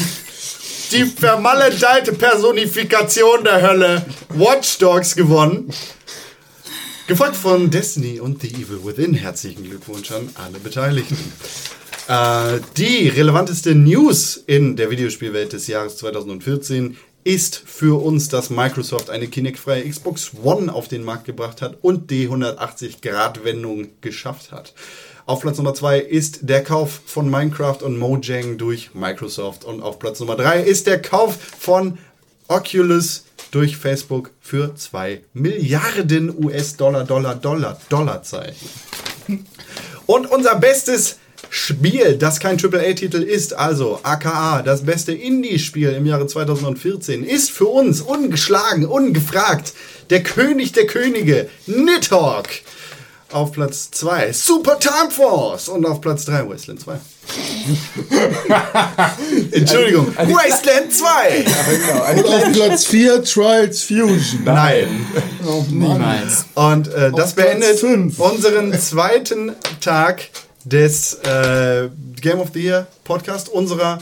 die vermaledeite Personifikation der Hölle Watch Dogs gewonnen. Gefolgt von Destiny und The Evil Within. Herzlichen Glückwunsch an alle Beteiligten. Äh, die relevanteste News in der Videospielwelt des Jahres 2014 ist für uns, dass Microsoft eine Kinect-freie Xbox One auf den Markt gebracht hat und die 180-Grad-Wendung geschafft hat. Auf Platz Nummer 2 ist der Kauf von Minecraft und Mojang durch Microsoft. Und auf Platz Nummer 3 ist der Kauf von Oculus durch Facebook für 2 Milliarden US-Dollar, Dollar, Dollar, Dollarzeichen. Und unser bestes Spiel, das kein AAA-Titel ist, also aka das beste Indie-Spiel im Jahre 2014, ist für uns ungeschlagen, ungefragt der König der Könige, Nidhogg. Auf Platz 2 Super Time Force und auf Platz 3 Wasteland 2. Entschuldigung, Wasteland 2! Und auf Platz 4 Trials Fusion. Nein. Niemals. Und äh, das Auf beendet fünf. unseren zweiten Tag des äh, Game of the Year Podcast, unserer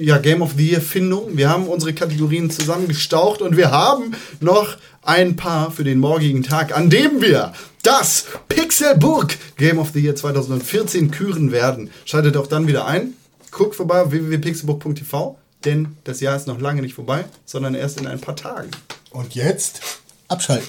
ja, Game of the Year Findung. Wir haben unsere Kategorien zusammengestaucht und wir haben noch ein paar für den morgigen Tag, an dem wir das Pixelburg Game of the Year 2014 küren werden. Schaltet auch dann wieder ein. Guckt vorbei auf www.pixelburg.tv, denn das Jahr ist noch lange nicht vorbei, sondern erst in ein paar Tagen. Und jetzt abschalten.